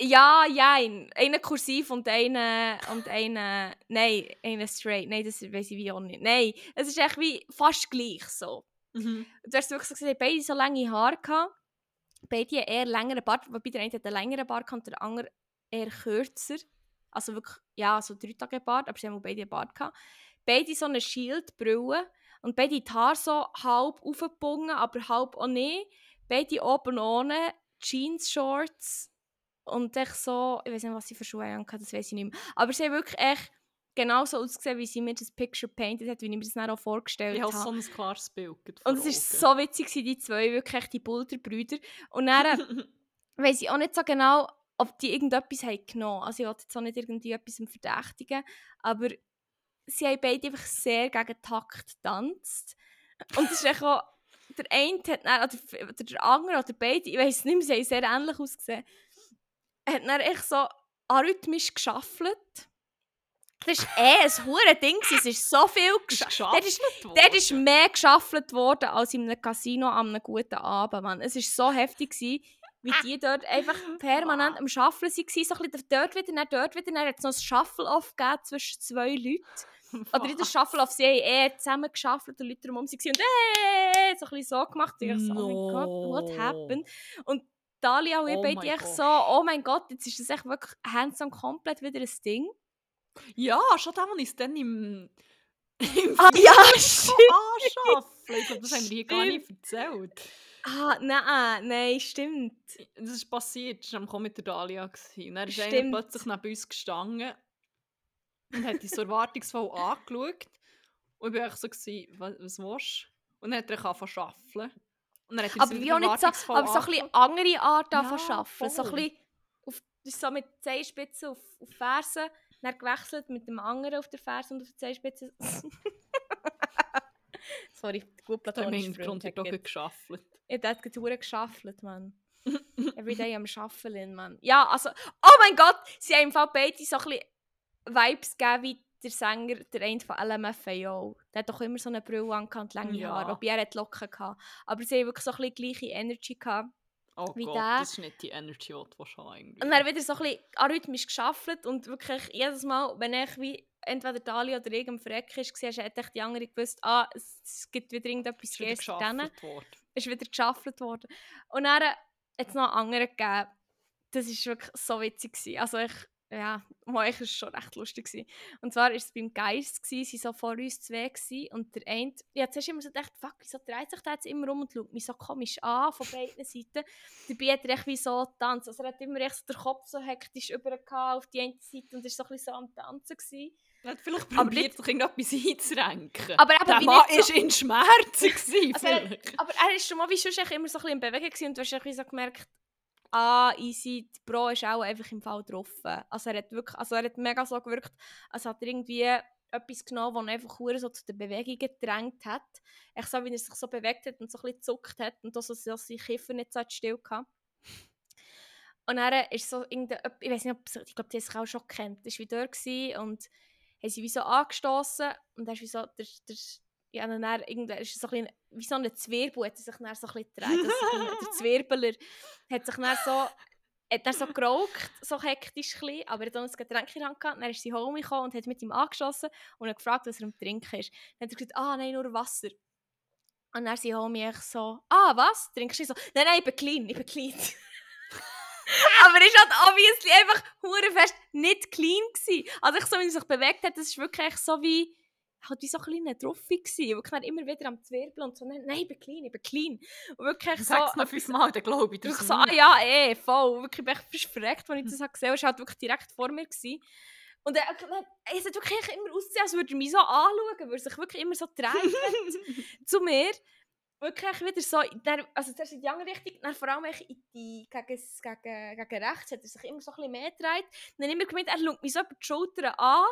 Ja, ja, einen kursiv und einen, und einen, nein, einen straight, nein, das weiß ich wie auch nicht. Nein, es ist echt wie fast gleich so. Mhm. Du hast wirklich gesehen, beide so lange Haare gehabt, beide eher längeren Bart, wobei der eine hat einen längeren Bart und der andere eher kürzer. Also wirklich, ja, so drei Tage Bart, aber sie haben auch beide einen Bart gehabt. Beide so eine Schildbrille und beide die Haare so halb aufgebunden, aber halb auch nicht. Beide oben ohne, Jeans-Shorts und echt so, ich weiß nicht, was sie für Schuhe hatten, das weiß ich nicht mehr. Aber sie haben wirklich echt genau so ausgesehen, wie sie mir das Picture painted hat, wie ich mir das dann auch vorgestellt Ich habe. habe so ein klares Bild. Und es war so witzig, die zwei, wirklich echt die Boulder-Brüder. Und dann weiss ich auch nicht so genau, ob die irgendetwas haben genommen Also ich wollte jetzt auch nicht irgendwie etwas verdächtigen, aber sie haben beide einfach sehr gegen Takt getanzt. Und es ist auch, der eine hat dann, oder, oder der andere, oder beide, ich weiß nicht mehr, sie haben sehr ähnlich ausgesehen, hat dann echt so arrhythmisch geschaffelt. Das war eh ein hohes Ding, es ist so viel Ist geschafft. geschafft Dort ist mehr geschaffelt worden als in einem Casino an einem guten Abend, Mann. Es war so heftig, gewesen, wie die dort einfach permanent am Schaffeln waren. So ein bisschen dort wieder, dann dort wieder. Dann hat es noch ein Shuffle-Off zwischen zwei Leuten. Oder in der Shuffle-Off, sie haben eh zusammen geschaffelt und Leute drumherum waren und äh, so ein bisschen so gemacht. Und ich so, oh mein Gott, what No. happened? Und Dalia und ich Oh beide echt so, oh mein Gott, jetzt ist das echt wirklich hands-on komplett wieder ein Ding. Ja, schon da, als ich es dann im... im Ah, ja, anschaffen. Ich glaube, das haben wir hier gar nicht erzählt. Ah, nein, nein, stimmt. Das ist passiert, das war am mit der Dalia. gewesen. Und dann ist einer plötzlich neben uns gestanden und hat uns so erwartungsvoll angeschaut. Und ich war so, gewesen, was, was willst du? Und dann hat er angefangen zu arbeiten. Und dann hat er Aber wie auch nicht so, aber so ein bisschen andere Art Ja, davon arbeiten. So ein bisschen auf, so mit Zehenspitzen auf, auf Fersen, dann gewechselt mit dem anderen auf der Ferse und auf der Zehenspitze. Sorry, gut im platonisch Hintergrund wird auch geschaffelt. Ich hat gerade geschaffelt, Mann. Everyday am Schaffeln, Mann. Ja, also, oh mein Gott, sie haben im Fall beide so ein bisschen Vibes gegeben wie der Sänger, der eine von LMFAO, der hat doch immer so eine Brille angehabt, lange Ja. Haare, wobei er hat Locken gehabt. Aber sie haben wirklich so ein bisschen gleiche Energy gehabt. Oh Wie Gott, der- das ist nicht die Energy, die du haben eigentlich. Und dann wieder so ein bisschen arrhythmisch geschaffelt und wirklich jedes Mal, wenn ich wie entweder Dali oder irgendein Freck ist, war, hat echt die andere gewusst, ah, es, gibt wieder irgendetwas ist wieder ist wieder geschaffelt worden. Und dann hat es noch andere gegeben. Das war wirklich so witzig. Gewesen. Also ich, ja, mal, ich war schon recht lustig. Gewesen. Und zwar war es beim Geist, gewesen, sie so vor uns zwei gewesen, und der eine, ja, zuerst immer so gedacht, fuck, wieso dreht sich der jetzt immer um und schaut mich so komisch an, von beiden Seiten. Dabei hat er echt wie so tanzt. Also er hat immer echt so den Kopf so hektisch über auf die eine Seite und ist so ein bisschen so am Tanzen gewesen. Er hat vielleicht probiert, sich irgendetwas einzurenken. Aber eben der Mann nicht so- war in Schmerzen. gewesen, Also er-. Aber er ist schon mal wie sonst echt immer so ein bisschen in Bewegung gewesen und du hast so gemerkt, ah, easy, die Pro ist auch einfach im Fall getroffen. Also er hat wirklich, also er hat mega so gewirkt, als hat er irgendwie etwas genommen, das einfach so zu den Bewegungen gedrängt hat. Echt so, wie er sich so bewegt hat und so ein bisschen gezuckt hat und dass er seine Kiefer nicht so hat still gehabt. Und dann ist so irgendein, ich weiß nicht, ob ich glaube, die haben sich auch schon gekannt, das war wie dort gewesen und haben sie wie so angestoßen und dann ist wie so, der, der, ja, und dann irgendwann ist so ein bisschen, wie so ein Zwirbel hat sich dann so ein bisschen gedreht. Also, der Zwirbeler hat sich dann so, hat dann so geraucht, so hektisch ein bisschen, aber er hat dann ein Getränk in der Hand gehabt, dann ist sein Homie gekommen und hat mit ihm angeschossen und hat gefragt, was er am Trinken ist. Dann hat er gesagt, ah, nein, nur Wasser. Und dann sein Homie so, ah, was? Trinkst du so? Nein, nein, ich bin clean, ich bin clean. aber er ist halt obviously einfach hure fest nicht clean gewesen. Also ich so, wie er sich bewegt hat, das ist wirklich so wie, halt wie so ein kleiner Trophy gewesen. Wirklich dann immer wieder am Zwirbeln und so, nein, nein, ich bin clean, ich bin clean. Und wirklich so... Sag es noch fünfmal, dann glaube ich Wirklich es so, ah ja, eh, voll. Wirklich, ich bin echt fast verreckt, als ich das habe gesehen habe. Es war halt wirklich direkt vor mir. Gewesen. Und er, er, es hat wirklich immer ausgesehen, als würde er mich so anschauen, weil er sich wirklich immer so dreht hat zu mir. Wirklich wieder so, dann, also zuerst in die andere Richtung, dann vor allem in die, gegen, gegen, gegen rechts hat er sich immer so ein bisschen mehr gedreht. Dann immer gemeint, er schaut mich so über die Schultern an.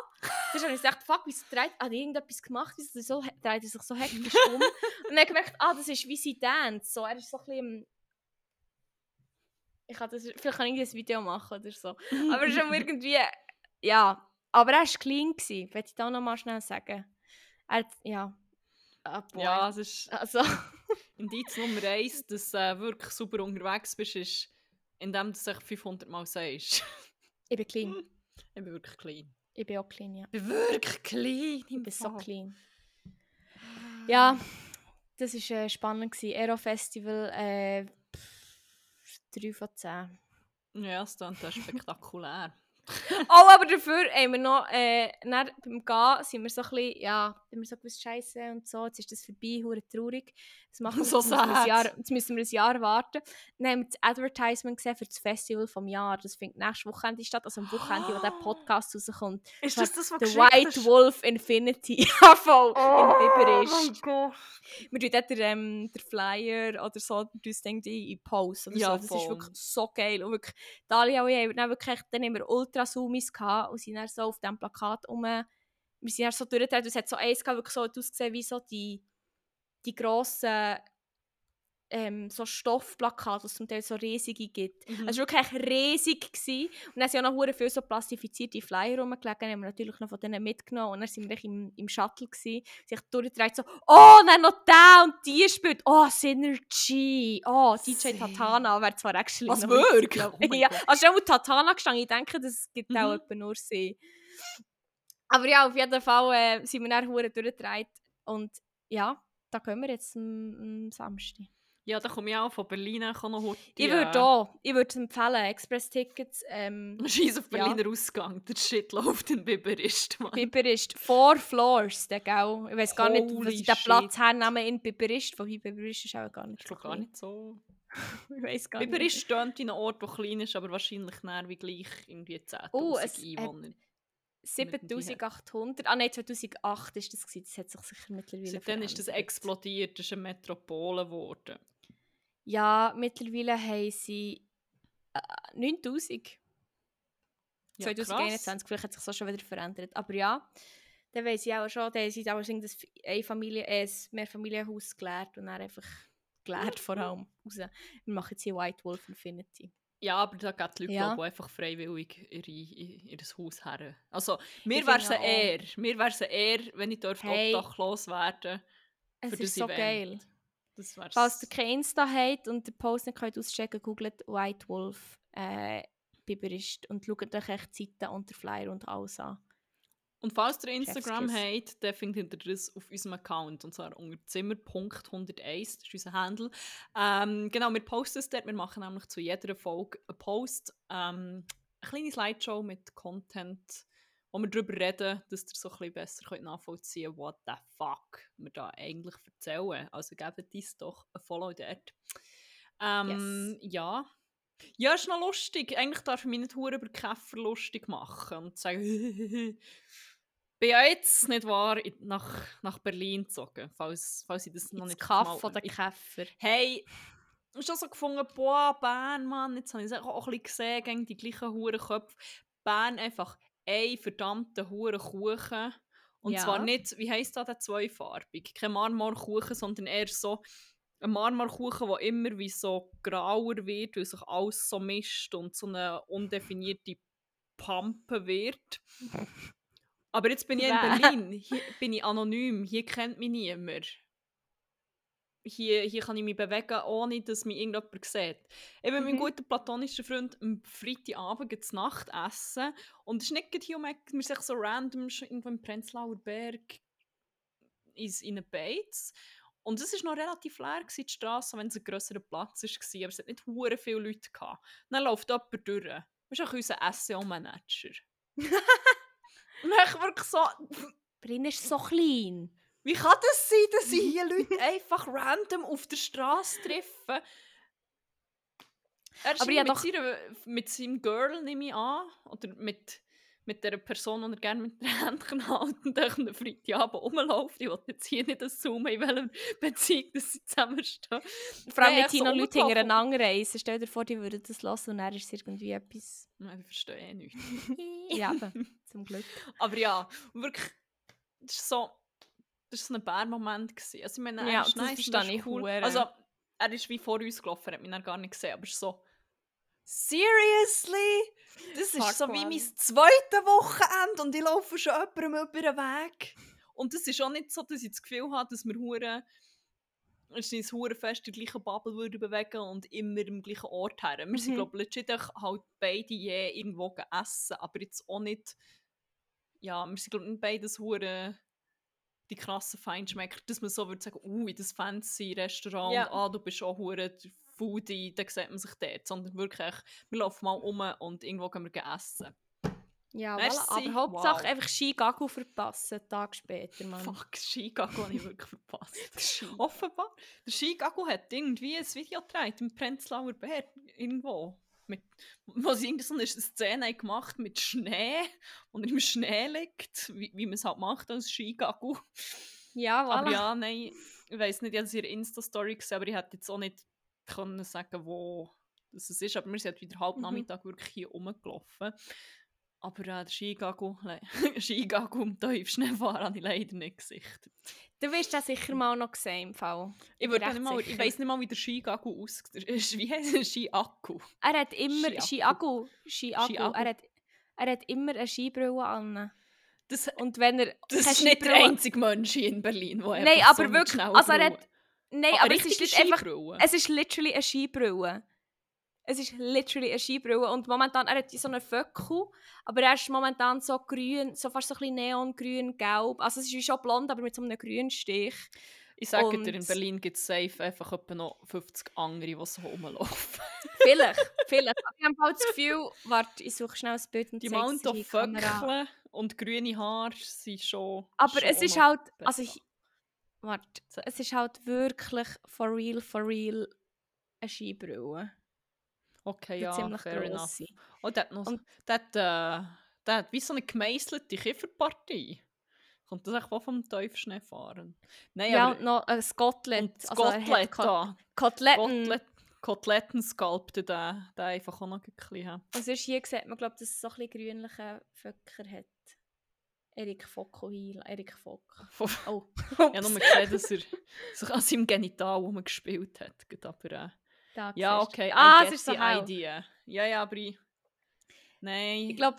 Dann habe ich gedacht, fuck, wieso dreht, hat er irgendetwas gemacht, wieso so, dreht er sich so hektisch um. Und dann habe ich gemerkt, ah, das ist wie sein Dance. So, er ist so ein bisschen... Ich kann das, vielleicht kann ich ein Video machen oder so. Aber schon irgendwie, ja. Aber er war clean, gewesen, möchte ich da noch mal schnell sagen. Er ja. Ah. Ja, es ist Also, Indiz Nummer eins, dass du äh, wirklich super unterwegs bist, ist, indem du echt 500 Mal sagst. ich bin clean. ich bin wirklich clean. Ich bin auch clean, ja. Ich bin wirklich clean. Ich bin so clean. Ja, das war äh, spannend. Gewesen. Aero Festival, äh, 3 von 10. Ja, es klingt auch spektakulär. Oh, aber dafür haben wir noch, äh, dann beim Gehen sind wir so ein bisschen, ja, haben wir so gewusst, Scheiße und so, jetzt ist das vorbei, hure traurig. Das machen wir, So jetzt, müssen wir ein sad. Jahr, jetzt müssen wir ein Jahr warten. Dann haben wir das Advertisement gesehen für das Festival vom Jahr. Das findet nächstes Wochenende statt, also am Wochenende, wo der Podcast rauskommt. Ist das das, was The White Wolf Infinity. Ja, voll. in Biberisch. Gott. Wir tun dort den, ähm, den Flyer oder so, das Ding in Post oder Ja, so. Das ist voll. wirklich so geil. Und wirklich, Dalia und ich dann wirklich, dann haben wir Ultrasoomies und sind dann so auf diesem Plakat um. Wir sind dann so durchgedreht es hat so eins gehabt, wirklich so ausgesehen wie so die, die grossen ähm, so Stoffplakate, die es zum Teil so riesige gibt. Mhm. Es war wirklich riesig. Gewesen. Und dann sind ja noch hure viele so plastifizierte Flyer rumgelegen, haben wir natürlich noch von denen mitgenommen. Und dann sind wir im, im Shuttle, gewesen, sich durchgedreht, so, oh, dann noch der und die spielt, oh, Synergy, oh, DJ Syn- Tatana wäre zwar actually Was, wirklich? Oh ja, also schon mal Tatana gestanden, ich denke, das gibt auch Mhm. etwa nur sie. Aber ja, auf jeden Fall äh, sind wir dann durchgedreht. Und ja, da gehen wir jetzt am, am Samstag. Ja, da komme ich auch von Berlin noch heute. Ich würde auch, ich würde empfehlen, Express-Tickets. Ähm, Scheiß auf Ja. Berliner Ausgang. Der Shit läuft in Biberist, Mann. Biber ist Four Floors, der gell? Ich weiß gar nicht, was ich den. Platz hernehmen in Biberist. Wobei Biberist ist auch gar nicht Ich so gar nicht so. Ich weiß gar nicht. Biberist steht in einem Ort, der klein ist, aber wahrscheinlich näher wie gleich irgendwie 10'000 Oh, Einwohner. 7800. Ah nein, 2008 ist das gewesen. Das hat sich sicher mittlerweile Seitdem ist das verändert. explodiert, das ist eine Metropole geworden. Ja, mittlerweile haben sie äh, 9000. Ja, 2021, vielleicht hat sich das schon wieder verändert. Aber ja, dann weiss ich auch schon, dann sie auch ein äh, ein Mehrfamilienhaus geleert und dann einfach geleert vor allem raus. Wir machen jetzt hier White Wolf Infinity. Ja, aber da geht die Leute Ja. auch einfach freiwillig ihre, ihr, ihr Haus her. Also, mir wäre es eher, mir wäre es eher, wenn ich dürfte Hey. obdachlos werden Es ist so Event. Das wär's. Falls ihr kein Insta habt und den Post nicht könnt auschecken googelt White Wolf äh, Biberist und schaut euch echt die Seiten und den Flyer und alles an. Und falls ihr Instagram habt, dann findet ihr das auf unserem Account. Und zwar unter zimmer.101, das ist unser Handle. Ähm, genau, wir posten es dort. Wir machen nämlich zu jeder Folge einen Post. Ähm, eine kleine Slideshow mit Content, wo wir darüber reden, dass ihr so ein bisschen besser könnt nachvollziehen könnt, what the fuck wir da eigentlich erzählen. Also gebt uns doch ein Follow dort. Ähm, Ja. Ja, ist noch lustig. Eigentlich darf ich mich nicht über Käfer lustig machen und sagen, bin ja jetzt nicht wahr nach, nach Berlin gezogen, falls, falls ich das noch nicht Kaff mal- oder Käfer. Hey, ich habe schon so gefunden, boah, Bern, Mann, jetzt habe ich es auch ein bisschen gesehen, gegen die gleichen Hurenköpfe. Bern einfach ein verdammter Hurenkuchen. Und Ja. zwar nicht, wie heisst das, der zweifarbig? Kein Marmorkuchen, sondern eher so ein Marmorkuchen, der immer wie so grauer wird, weil sich alles so mischt und so eine undefinierte Pampe wird. Aber jetzt bin ich in. Berlin, hier bin ich anonym, hier kennt mich niemand. Hier, hier kann ich mich bewegen, ohne dass mich irgendjemand sieht. Meinem Mhm. guten platonischen Freund am Freitagabend zu Nacht essen. Und es ist nicht hier um wir sind so random irgendwo im Prenzlauer Berg in einen Beiz. Und es war noch relativ leer, gewesen, die Straße, wenn es ein grösserer Platz war. Aber es hat nicht hure viele Leute gehabt. Dann läuft jemand durch. Das ist auch unser SEO-Manager. Und ich wirklich so, Berlin ist so klein. Wie kann das sein, dass ich hier Leute einfach random auf der Straße treffe? Er Aber ja, mit, doch- seiner, mit seinem Girl, nehme ich an, oder mit, mit der Person, die er gerne mit den Händen hält und durch einen Freitagabend rumläuft. Ich will jetzt hier nicht assumen, in welcher Beziehung dass sie zusammenstehen. Vor allem so hier noch Leute hintereinander reisen. Stell dir vor, die würden das hören und dann ist es irgendwie etwas... Nein, ich verstehe eh nichts. ja, eben. Zum Glück. Aber ja, wirklich, das ist so, das war so ein Bärmoment. Also ich meine, Ja, ist das nice, ist cool. hure. Also, er ist wie vor uns gelaufen, hat mich dann gar nicht gesehen, aber so, seriously? Das Fuck, ist so wie Mann. mein zweites Wochenende und ich laufe schon jemandem über den Weg. Und das ist auch nicht so, dass ich das Gefühl habe, dass wir hure es ist hure fest in der gleichen Bubble würden bewegen und immer im gleichen Ort her. Wir sind Mhm. glaube ich legit halt beide je irgendwo essen, aber jetzt auch nicht ja, wir sind glaube ich nicht beides hure die krassen Feinschmecker, dass man so würde sagen, uh, in das fancy Restaurant, Ja. ah, du bist auch hure Foodie, dann sieht man sich dort, sondern wirklich, wir laufen mal um und irgendwo gehen wir essen. Ja, voilà. aber Hauptsache Wow. einfach Ski-Gagu verpassen, einen Tag später, Mann. Fuck, Skigago habe ich wirklich verpasst. Offenbar. Der Skigago hat irgendwie ein Video gedreht im Prenzlauer Berg irgendwo. Mit, wo sie irgendwie so eine Szene gemacht mit Schnee und im Schnee liegt, wie, wie man es halt macht als Skigago. Ja, voilà. Aber ja, nein, ich weiß nicht, ich habe es in ihrer Insta-Story gesehen, aber ich hätte jetzt auch nicht können sagen, wo das es ist. Aber wir sind halt wieder halb Mhm. Nachmittag wirklich hier rumgelaufen. Aber äh, le- Skigago und Tiefschneefahren habe ich leider nicht gesichtet. Du wirst das sicher mal noch sehen im Fall. Ich, würde nicht mal, ich weiss nicht mal, wie der Skigago aussieht. Wie heisst der Skiakku? Er hat immer. Skiagu. Skiagu. Er, hat, er hat immer eine Skibrille an. Das, Und wenn er das ist nicht der einzige Mensch hier in Berlin, der Nein, aber so wirklich, also er hat- Nein, Ah, aber es ist nicht einfach... Es ist literally eine Skibrille. Es ist literally eine Skibrille. Und momentan, er hat so einen Föckel, aber er ist momentan so grün, so fast so ein bisschen neongrün, gelb. Also es ist schon blond, aber mit so einem grünen Stich. Ich sage dir, in Und- Berlin gibt es safe einfach etwa noch 50 andere, die so rumlaufen. Vielleicht, vielleicht. Aber ich habe bald das Gefühl, warte, ich suche schnell ein Bild und Die Mount of. Föckle und grüne Haare sind schon. Aber schon es ist halt, besser. also ich, warte, es ist halt wirklich for real, for real eine Skibrille. Okay, ja, ziemlich fair enough. grosse. Oh, der hat noch. Und- der hat, äh, der hat wie so eine gemeißelte Kieferpartie. Kommt das echt vom Teufelsschnee fahren? Nein, Ja, aber. und noch ein Skottlet. und das also er Kotelett Ko- da. Koteletten. Kotelett, Kotelettenskalpte, der, der einfach auch noch ein bisschen. Sonst hier sieht man, glaube dass es so ein bisschen grünliche Föcker hat. Erik Focko hier, Erik Fock. Oh, Ich habe nur gesehen, dass er sich an seinem Genital gespielt hat. Aber äh, Da Ja, siehst okay, Ah, es ist so die. Idee. Ja, ja, aber ich... Nein. Ich glaube,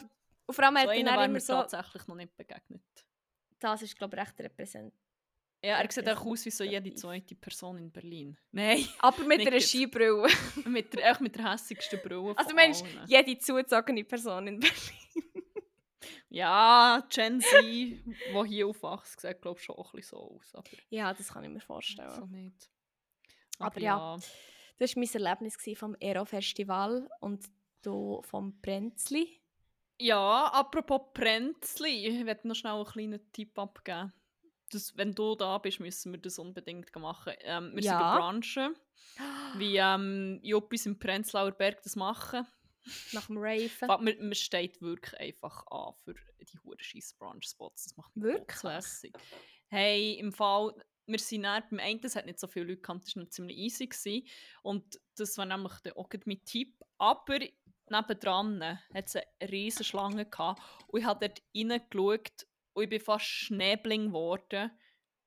vor allem so hat er dann wäre immer so, tatsächlich noch nicht begegnet. das ist glaube ich recht repräsent. Ja, er sieht auch aus wie so jede Repräsentativ. zweite Person in Berlin. Nein, Aber mit einer. Skibrille. mit der, echt mit der hässigsten Brille Also Mensch, allen. jede zugezogene Person in Berlin. Ja, Gen Z, die hier aufwachsen, sieht glaube ich schon auch ein bisschen so aus. Aber Ja, das kann ich mir vorstellen. so nicht. Aber ja. Das war mein Erlebnis vom Aero-Festival und du vom Brenzli. Ja, apropos Prenzli, ich werde noch schnell einen kleinen Tipp abgeben. Das, wenn du da bist, müssen wir das unbedingt machen. Ähm, wir Ja. sind Branchen, wie ähm, Juppis im Prenzlauer Berg das machen. Nach dem Raven. Man, man steht wirklich einfach an für die hure scheiß Brunch-Spots. Das macht mich Wirklich? kotzlässig. Hey, im Fall, wir sind dann, beim einen, es hat nicht so viele Leute gehabt, das war noch ziemlich easy. Gewesen. Und das war nämlich dann auch mein Tipp. Aber nebendran hat es eine riesige Schlange gehabt. Und ich habe dort reingeschaut und ich bin fast Schnäbling geworden,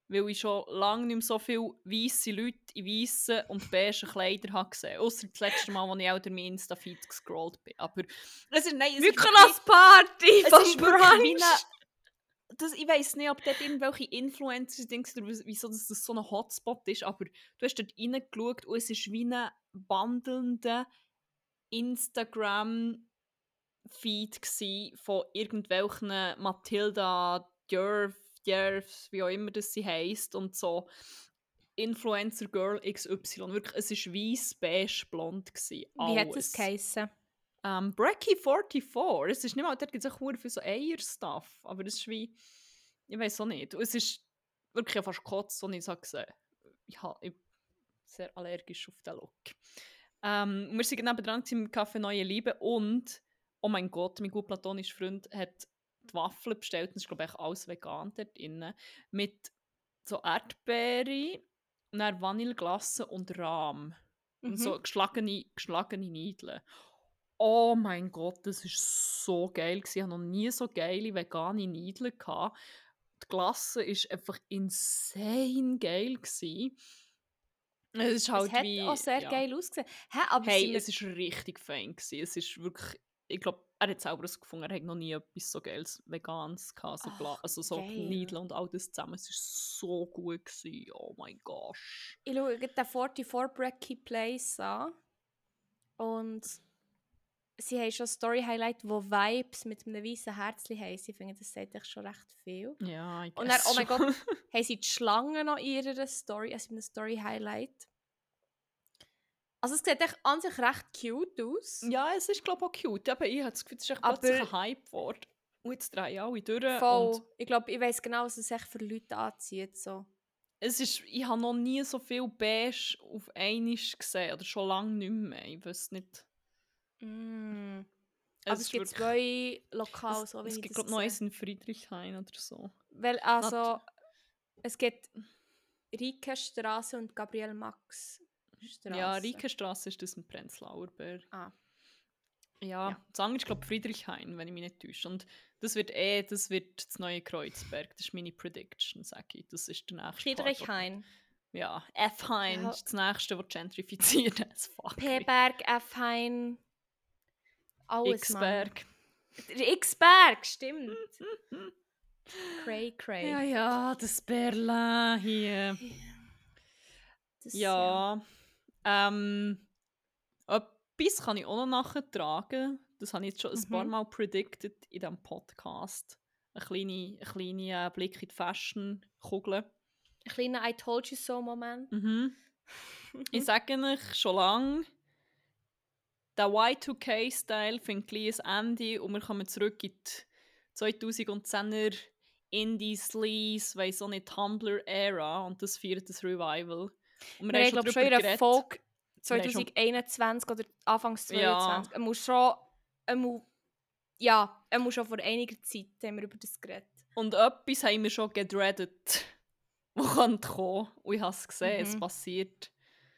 weil ich schon lange nicht mehr so viele weiße Leute in weißen und beigen Kleidern habe gesehen Außer das letzte Mal, als ich auch durch mein Insta-Feed gescrollt bin. Aber es ist, nein, es ist wirklich- Party es ist Brunch. Das, ich weiß nicht, ob dort irgendwelche Influencer sind oder wieso- das, das so ein Hotspot ist, aber du hast dort reingeschaut und es ist wie ein wandelnder Instagram-Feed von irgendwelchen Matilda Djörf, Djörf, wie auch immer das sie heisst und so Influencer Girl XY. Wirklich, es ist weiß, beige, blond. Wie hat es geheissen? Ähm, Brecky 44. Es ist nicht mal, dort gibt es auch viel so Eier-Stuff. Aber es ist wie. Ich weiß auch nicht. Und es ist wirklich ja fast gekotzt, als ich es gesehen habe. Ich, bin sehr allergisch auf den Look. Ähm, und wir sind nebenan gewesen im Café Neue Liebe und, oh mein Gott, mein gut platonischer Freund hat die Waffeln bestellt. und Das ist, glaube ich, alles vegan dort drin. Mit so Erdbeere, und dann Vanilleglasse und Rahm. Und Mhm. so geschlagene, geschlagene Niedeln. Oh mein Gott, das war so geil. gewesen. Ich hatte noch nie so geile vegane Niedeln. gehabt. Die Glasse war einfach insane geil. gewesen. Es ist halt es hat wie, auch sehr ja. geil ausgesehen. Hä, aber Hey, es war richtig fein. gewesen. Es ist wirklich, ich glaube, er hat selber das gefunden, er hat noch nie etwas so geiles Veganes gehabt. So, Ach, also so. Niedeln und all das zusammen. Es war so gut. Gewesen. Oh mein Gott. ich schaue den 44 Brecky Place an. Und sie haben schon Story-Highlight, wo Vibes mit einem weißen Herzchen haben. Ich finde, das sagt echt schon recht viel. Ja, ich Und dann, oh mein. Gott, haben sie die Schlange noch in ihrer Story, also in einem Story-Highlight. Also es sieht echt an sich recht cute aus. Ja, es ist glaube ich auch cute. Aber ich habe das Gefühl, es ist echt Aber- plötzlich ein Hype geworden. Und jetzt drehen alle durch. Voll. Ich glaube, ich weiß genau, was es echt für Leute anzieht. So. es ist, ich habe noch nie so viel Beige auf einmal gesehen. Oder schon lange nicht mehr. Ich weiß nicht. Mm. Es Aber es ist gibt zwei Lokale, so wie es gibt glaube ich Neues sehe. in Friedrichshain oder so. Weil, also, es gibt Rike-Straße und Gabriel Max Straße. Ja, Riekenstraße ist das in Prenzlauer Berg. Ah. Ja, Ja. das andere ist glaube ich Friedrichshain, wenn ich mich nicht täusche. Und das wird eh, das wird das neue Kreuzberg. Das ist meine Prediction, sage ich. Das ist der nächste Friedrichshain. Ja, F-Hain Ja. ist das nächste, das gentrifiziert fuck. P-Berg, F-Hain. Alles, X-Berg. X-Berg, stimmt. Cray, cray. Ja, ja, das Berlin hier. Das, Ja. Ähm, etwas kann ich auch noch nachtragen. Das habe ich jetzt schon ein paar Mhm. Mal predicted in diesem Podcast. Ein kleiner ein kleine, äh, Blick in die Fashion-Kugel. Ein kleiner I told you so Moment. Mhm. Ich sage euch schon lange, der Y2K-Style findet gleich ein Ende und wir kommen zurück in die 2010er Indie Sleaze, weiss auch nicht, Tumblr-Ära und das feiert das Revival. Und Wir haben, glaube schon in einer Folge Wir haben schon- 2021 oder Anfangs Ja. 2022. Er muss schon, er muss, ja, er muss schon vor einiger Zeit haben wir über das geredet. Und etwas haben wir schon gedreadet, was könnte kommen. Und ich habe es gesehen, es Mhm. passiert.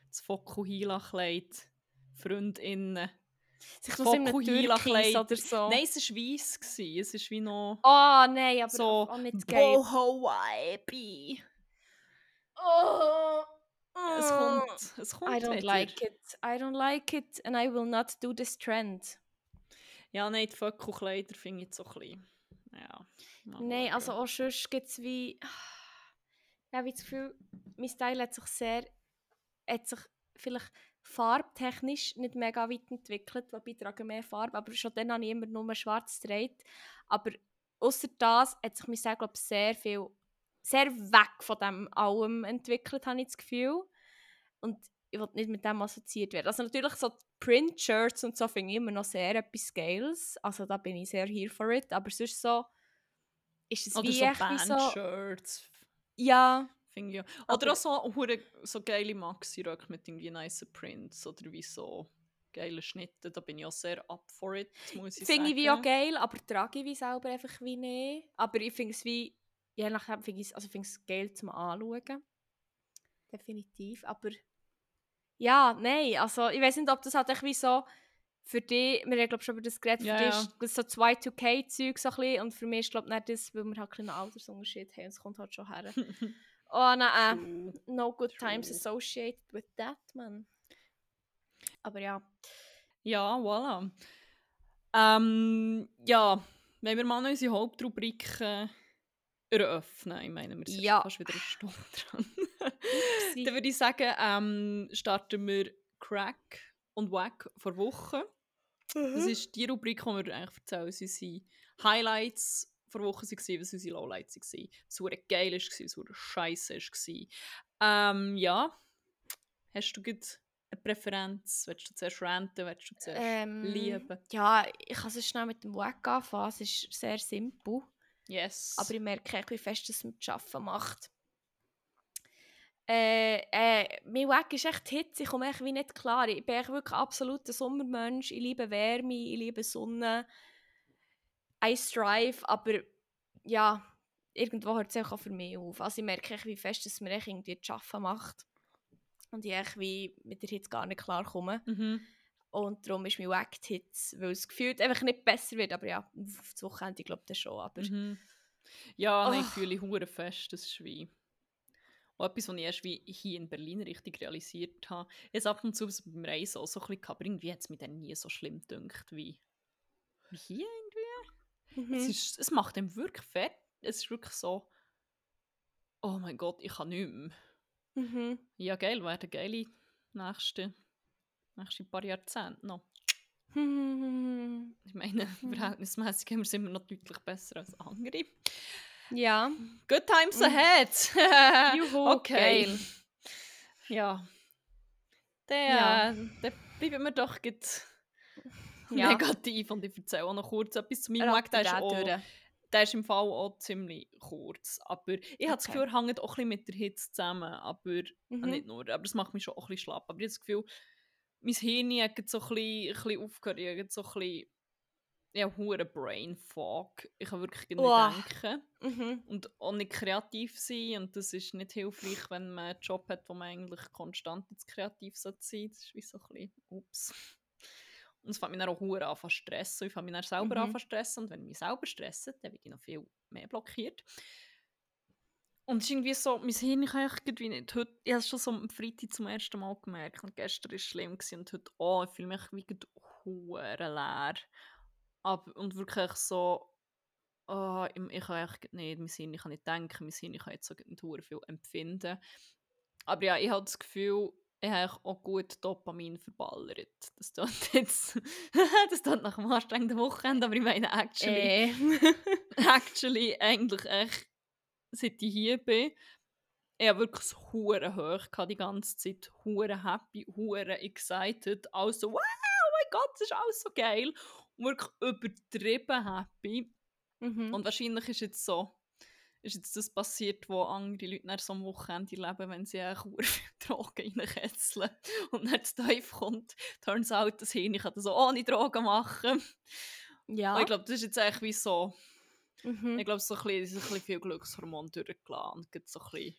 Das Fokuhila-Kleid, Freundinnen. Sich so in einem oder so. Nein, es war weiss. gewesen. Es ist wie noch Oh nein, aber so auch nicht geil. boho vibe Oh, Es kommt Es kommt I don't wieder. like it. I don't like it and I will not do this trend. Ja, nein, die Föckelkleider finde ich so ein bisschen... Ja. Nein, also auch sonst gibt es wie... Ich habe das Gefühl, mein Style hat sich sehr... hat sich vielleicht farbtechnisch nicht mega weit entwickelt, wobei ich trage mehr Farbe, aber schon dann habe ich immer nur schwarz getragen. Aber außer das hat sich mein Style, glaube ich, sehr viel... sehr weg von dem allem entwickelt, habe ich das Gefühl. Und ich will nicht mit dem assoziiert werden. Also natürlich so Print-Shirts und so finde ich immer noch sehr etwas Geiles. Also da bin ich sehr here for it. Aber sonst so ist es Oder wie so wie so... Bandshirts. Ja, Finde ich ja. Oder auch so, so geile Maxi-Röcke mit irgendwie nice Prints oder wie so geile Schnitte. Da bin ich auch sehr up for it, muss ich finde ich wie auch geil, aber trage ich wie selber einfach wie nicht. Aber ich finde es wie... Je nachdem finde ich es also es geil zum Anschauen. Definitiv. Aber... Ja, nein, also ich weiß nicht, ob das halt echt wie so... Für dich, wir haben glaube schon über das geredet, für Ja, dich ja. ist so 2-2K-Zeug so ein bisschen und für mich ist glaube nicht das, weil wir halt einen Altersunterschied haben und es kommt halt schon her. Oh nein, True. no good times True. associated with that, man. Aber ja. Ja, voilà. Ähm, ja, wenn wir mal noch unsere Hauptrubriken eröffnen, ich meine, wir sind Ja. fast wieder eine Stunde dran. Dann würde ich sagen, ähm, starten wir Crack und Wack vor Woche. Das ist die Rubrik, die wir eigentlich erzählen, unsere Highlights vor Woche waren, was unsere Lowlights waren. Was hure geil war, was scheiße war. Ähm, ja. Hast du gut eine Präferenz? Willst du zuerst ranten? Willst du zuerst Ähm, lieben? Ja, ich kann es schnell mit dem Wack anfangen. Es ist sehr simpel. Yes. Aber ich merke wie fest es mit Arbeiten macht. Äh, äh, mein Wack ist echt Hitze, ich komme echt wie nicht klar. Ich bin echt wirklich absolut ein Sommermensch. Ich liebe Wärme, ich liebe Sonne. I strive, aber ja, irgendwo hört es auch für mich auf. Also ich merke echt, wie fest es mir echt irgendwie zu arbeiten macht. Und ich echt wie mit der Hitze gar nicht klarkomme. mhm. Und darum ist mein Wack die Hitze, weil es gefühlt einfach nicht besser wird. Aber ja, auf das Wochenende glaube ich schon. Aber Mhm. Ja, nein, Oh. ich fühle ich hure fest. Das ist wie auch etwas, was ich erst wie hier in Berlin richtig realisiert habe. Jetzt ab und zu beim Reisen auch so ein bisschen, aber irgendwie hat es mir dann nie so schlimm gedacht wie, wie hier. Mhm. Es, ist, es macht einem wirklich fett. Es ist wirklich so, oh mein Gott, ich kann nicht mehr. Mhm. Ja, geil, werden geile nächste, nächste paar Jahrzehnte noch. Mhm. Ich meine, Mhm. verhältnismäßig haben wir es immer noch deutlich besser als andere. Ja. Good times Mhm. ahead! Juhu, okay. geil. Ja. Dann, Ja. äh, dann bleiben wir doch gut Ja. negativ und ich erzähle auch noch kurz etwas zu meinem Weg. Der ist, auch, der ist im Fall auch ziemlich kurz. Aber ich habe das Okay. Gefühl, er hängt auch ein bisschen mit der Hitze zusammen. Aber Mhm. nicht nur, aber das macht mich schon auch ein bisschen schlapp. Aber ich habe das Gefühl, mein Hirn hat so ein bisschen, ein bisschen aufgehört. Ich habe so ein bisschen, ja, hure Brain Fog. Ich kann wirklich nicht Uah. denken Mhm. und auch nicht kreativ sein und das ist nicht hilfreich, wenn man einen Job hat, wo man eigentlich konstant jetzt kreativ sein sollte. Das ist wie so ein bisschen, ups. Und es fängt mich dann auch hure an zu stressen. Ich fange mich dann selber Mhm. an zu stressen und wenn ich mich selber stresse, dann werde ich noch viel mehr blockiert. Und es ist irgendwie so, mein Hirn kann ich irgendwie nicht, heute, ich habe es schon so am Freitag zum ersten Mal gemerkt und gestern war es schlimm gewesen, und heute auch, ich fühle mich wie gerade hure leer. Aber, und wirklich so, oh, ich, ich kann echt nicht, mein Hirn kann nicht denken, mein Hirn kann jetzt so nicht viel empfinden. Aber ja, ich habe das Gefühl, ich habe auch gut Dopamin verballert. Das tut jetzt, das tut nach einem anstrengenden Wochenende, aber ich meine actually, Äh. actually eigentlich echt, seit ich hier bin, ich habe wirklich das hure hoch gehabt die ganze Zeit, hure happy, hure excited, also wow, oh mein Gott, das ist alles so geil und wirklich übertrieben happy mhm. und wahrscheinlich ist jetzt so, ist jetzt das passiert, wo andere Leute nach so einem Wochenende leben, wenn sie hure viel Drogen reinketzeln und dann das Teufel kommt, turns out, das Hirn kann das auch ohne Drogen machen. ja. Und ich glaube, das ist jetzt eigentlich wie so, mhm. ich glaube, so ein bisschen, es ist ein bisschen viel Glückshormon durchgelassen und gibt so ein bisschen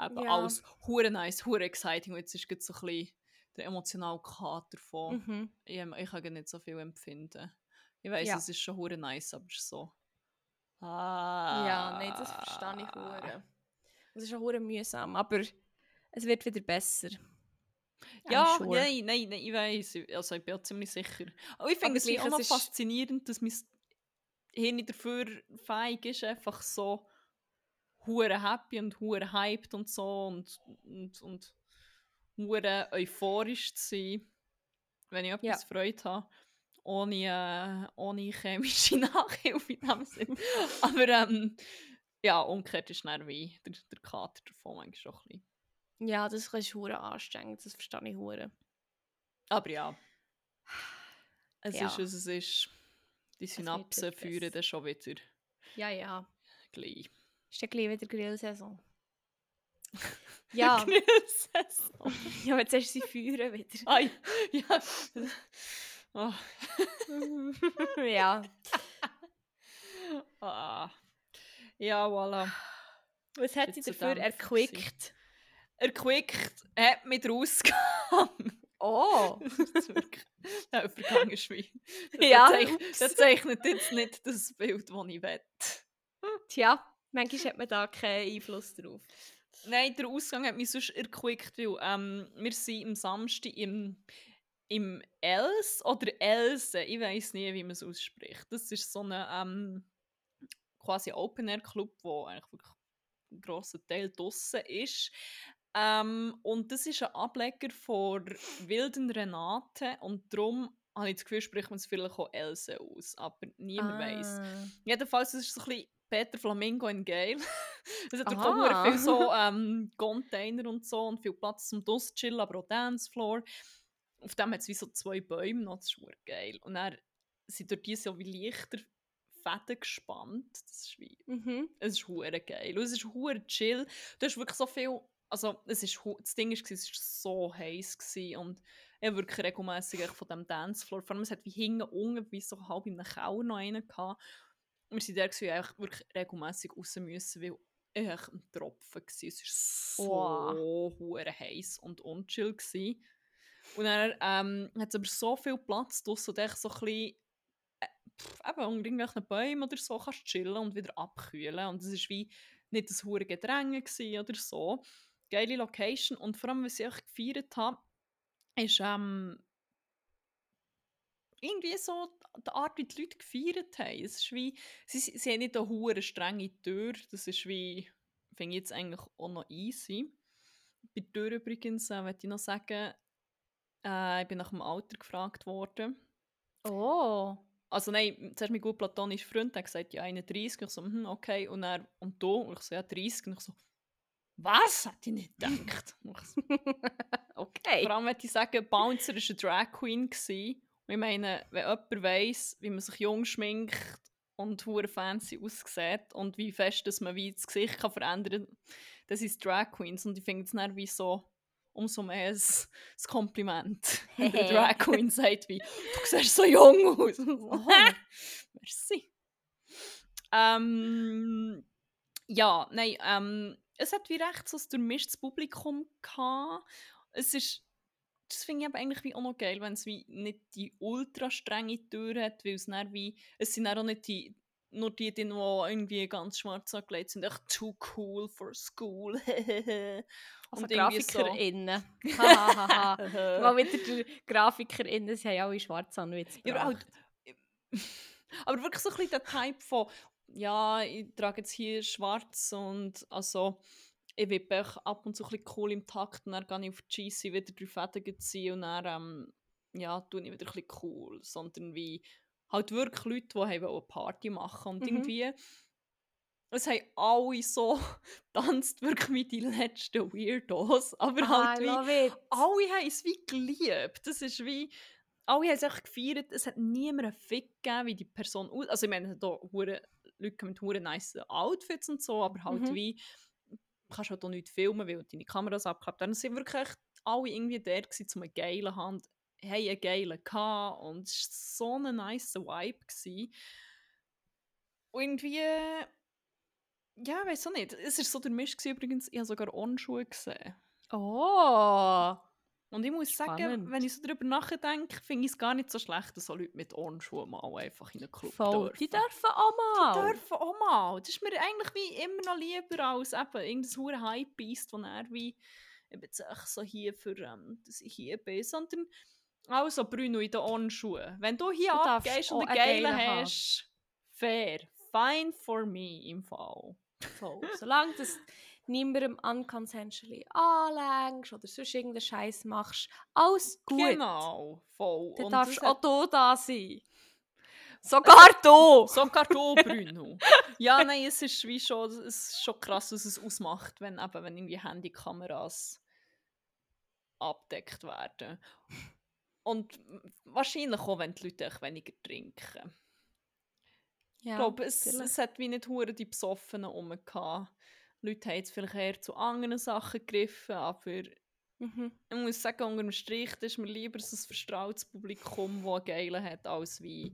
eben Ja. alles hure nice, hure exciting und jetzt ist gerade so ein bisschen der emotionale Kater von Mhm. ich, ich kann nicht so viel empfinden. Ich weiß, Ja. es ist schon hure nice, aber es ist so ah, Ja, nein, das verstehe ich hure. Das ist auch hure mühsam, aber es wird wieder besser. Ja, sure. nein, nein, nein, ich weiß. Also ich bin auch ziemlich sicher. Aber ich finde es auch noch faszinierend, dass mein Hirn dafür fähig ist, einfach so hure happy und hure hyped und so und, und, und hure euphorisch zu sein, wenn ich etwas Ja. Freude habe. Ohne, äh, ohne chemische Nachhilfe in dem Sinn. Aber ähm, ja, umgekehrt ist dann wie der, der Kater davon manchmal schon ein bisschen. Ja, das ist hure anstrengend, das verstehe ich hure. Aber ja. Es Ja. ist, es ist. Die Synapsen führen dann schon wieder Ja, ja. gleich. Ist ja gleich wieder Grillsaison. Ja, Grillsaison. ja, jetzt hast du sie feuern wieder. Ai, ja. Oh, ja. ah. Ja, voilà. Was hat sie dafür erquickt? Erquickt hat mit rausgegangen. Oh! Das ist wirklich der Übergang ist wie. Der, Ja, zeich, der zeichnet jetzt nicht das Bild, das ich will. Tja, manchmal hat man da keinen Einfluss drauf. Nein, der Ausgang hat mich sonst erquickt, weil ähm, wir sind am Samstag im, im Els oder Else, ich weiß nie, wie man es ausspricht. Das ist so ein ähm, quasi Open-Air-Club, wo eigentlich wirklich ein grosser Teil draussen ist. Ähm, und das ist ein Ableger von Wilden Renate und darum habe ich das Gefühl, spricht man es vielleicht auch Else aus, aber niemand weiß. Ah. Jedenfalls es ist es so ein bisschen Peter Flamingo in geil. es hat auch viel so ähm, Container und so und viel Platz zum Duss chillen, aber auch Dancefloor. Auf dem hat es wie so zwei Bäume noch, das ist geil. Und dann sind durch die so wie leichter Fäden gespannt. Das ist wie, Mhm. es ist hure geil. Und es ist hure chill. Du hast wirklich so viel, also es ist, das Ding ist, es war so heiß gewesen und ich habe wirklich regelmässig von dem Dancefloor, vor allem es hat wie hinten unten, wie so halb in einem Keller noch einen gehabt. Und wir sind da gewesen, eigentlich wirklich regelmässig raus müssen, weil echt ein Tropfen war. Es war so hure heiß und unchill gewesen. Und dann ähm, hat es aber so viel Platz draussen, dass ich so ein bisschen äh, pff, unter irgendwelchen Bäumen oder so kannst chillen und wieder abkühlen. Und es war wie nicht das hure Gedränge oder so. Geile Location. Und vor allem, was ich gefeiert habe, ist ähm, irgendwie so die Art, wie die Leute gefeiert haben. Es ist wie, sie, sie haben nicht eine hure strenge Tür. Das ist wie, finde ich jetzt eigentlich auch noch easy. Bei der Tür übrigens, äh, ich noch sagen, äh, ich bin nach dem Alter gefragt worden. Oh. Also nein, zuerst mein gut platonischer Freund hat gesagt, ja 31. Ich so, hm, okay. Und, er, und du? Und ich so, ja 30. Und ich so, was? Hätte ich nicht gedacht. So, Okay. Vor allem, möchte ich sagen, Bouncer war eine Drag Queen. Gewesen. Und ich meine, wenn jemand weiss, wie man sich jung schminkt und hure fancy aussieht und wie fest dass man wie das Gesicht kann verändern kann, das sind Drag Queens. Und ich finde es dann wie so umso mehr ein, ein Kompliment. Wenn eine Drag Queen sagt wie, du siehst so jung aus. Oh. Merci. Ähm, ja, nein, ähm, es hat wie recht so ein durchmischtes Publikum gehabt. Es ist, das finde ich aber eigentlich wie auch noch geil, wenn es wie nicht die ultra strenge Tür hat, weil es dann wie, es sind dann auch nicht die, nur die, die noch irgendwie ganz schwarz angelegt sind, echt too cool for school. Also Und so- GrafikerInnen. Hahaha. Mal wieder der GrafikerInnen, sie haben alle schwarz an, wie jetzt Ja, aber, halt, aber wirklich so ein bisschen der Type von, ja, ich trage jetzt hier schwarz und also ich echt ab und zu ein bisschen cool im Takt und dann gehe ich auf die GC wieder drei Fäden ziehen und dann ähm, ja, tue ich wieder ein bisschen cool, sondern wie halt wirklich Leute, die eine Party machen und Mhm. irgendwie es haben alle so tanzt wirklich wie die letzten Weirdos, aber halt I wie alle haben es wie geliebt. Das ist wie. Alle haben es echt gefeiert. Es hat niemand einen Fick gegeben, wie die Person aus. Also, ich meine, auch hure Leute mit hure nice Outfits und so, aber halt Mhm. wie. Du kannst halt auch nicht filmen, weil deine Kameras abgeklappt haben. Es sind wirklich echt alle irgendwie der, gewesen, um einen geilen Hand. haben einen geilen gehabt und es war so ein nice Vibe. Gewesen. Und irgendwie. Ja, weiß auch nicht. Es war so der Mist gewesen, übrigens. Ich habe sogar Onschuhe gesehen. Oh. Und ich muss sagen, Spannend. wenn ich so darüber nachdenke, finde ich es gar nicht so schlecht, dass so Leute mit Ohrenschuhen mal einfach in einen Club Voll. dürfen. Die dürfen auch mal. Die dürfen auch mal. Das ist mir eigentlich wie immer noch lieber als eben irgendein hure Hype-Beast, das er wie ich bin jetzt echt so hier für, ähm, dass ich hier bin, sondern also Bruno in den Onschuhen. Wenn du hier Du abgehst und auch einen geilen hast, fair, fine for me im Fall. Voll. Solange du niemandem unconsensually anlängst oder sonst irgendeinen Scheiß machst, alles gut. Genau, voll. Dann Und darfst auch du da sein. Sogar du! Sogar du, Bruno. ja, nein, es ist wie schon, es ist schon krass, was es ausmacht, wenn, eben, wenn irgendwie Handykameras abdeckt werden. Und wahrscheinlich auch, wenn die Leute weniger trinken. Ja, ich glaube, es, es hat wie nicht hure die Besoffenen rum gehabt. Leute haben jetzt vielleicht eher zu anderen Sachen gegriffen, aber Mhm. ich muss sagen, unter dem Strich ist mir lieber so ein verstrautes Publikum, das einen Geilen hat, als wie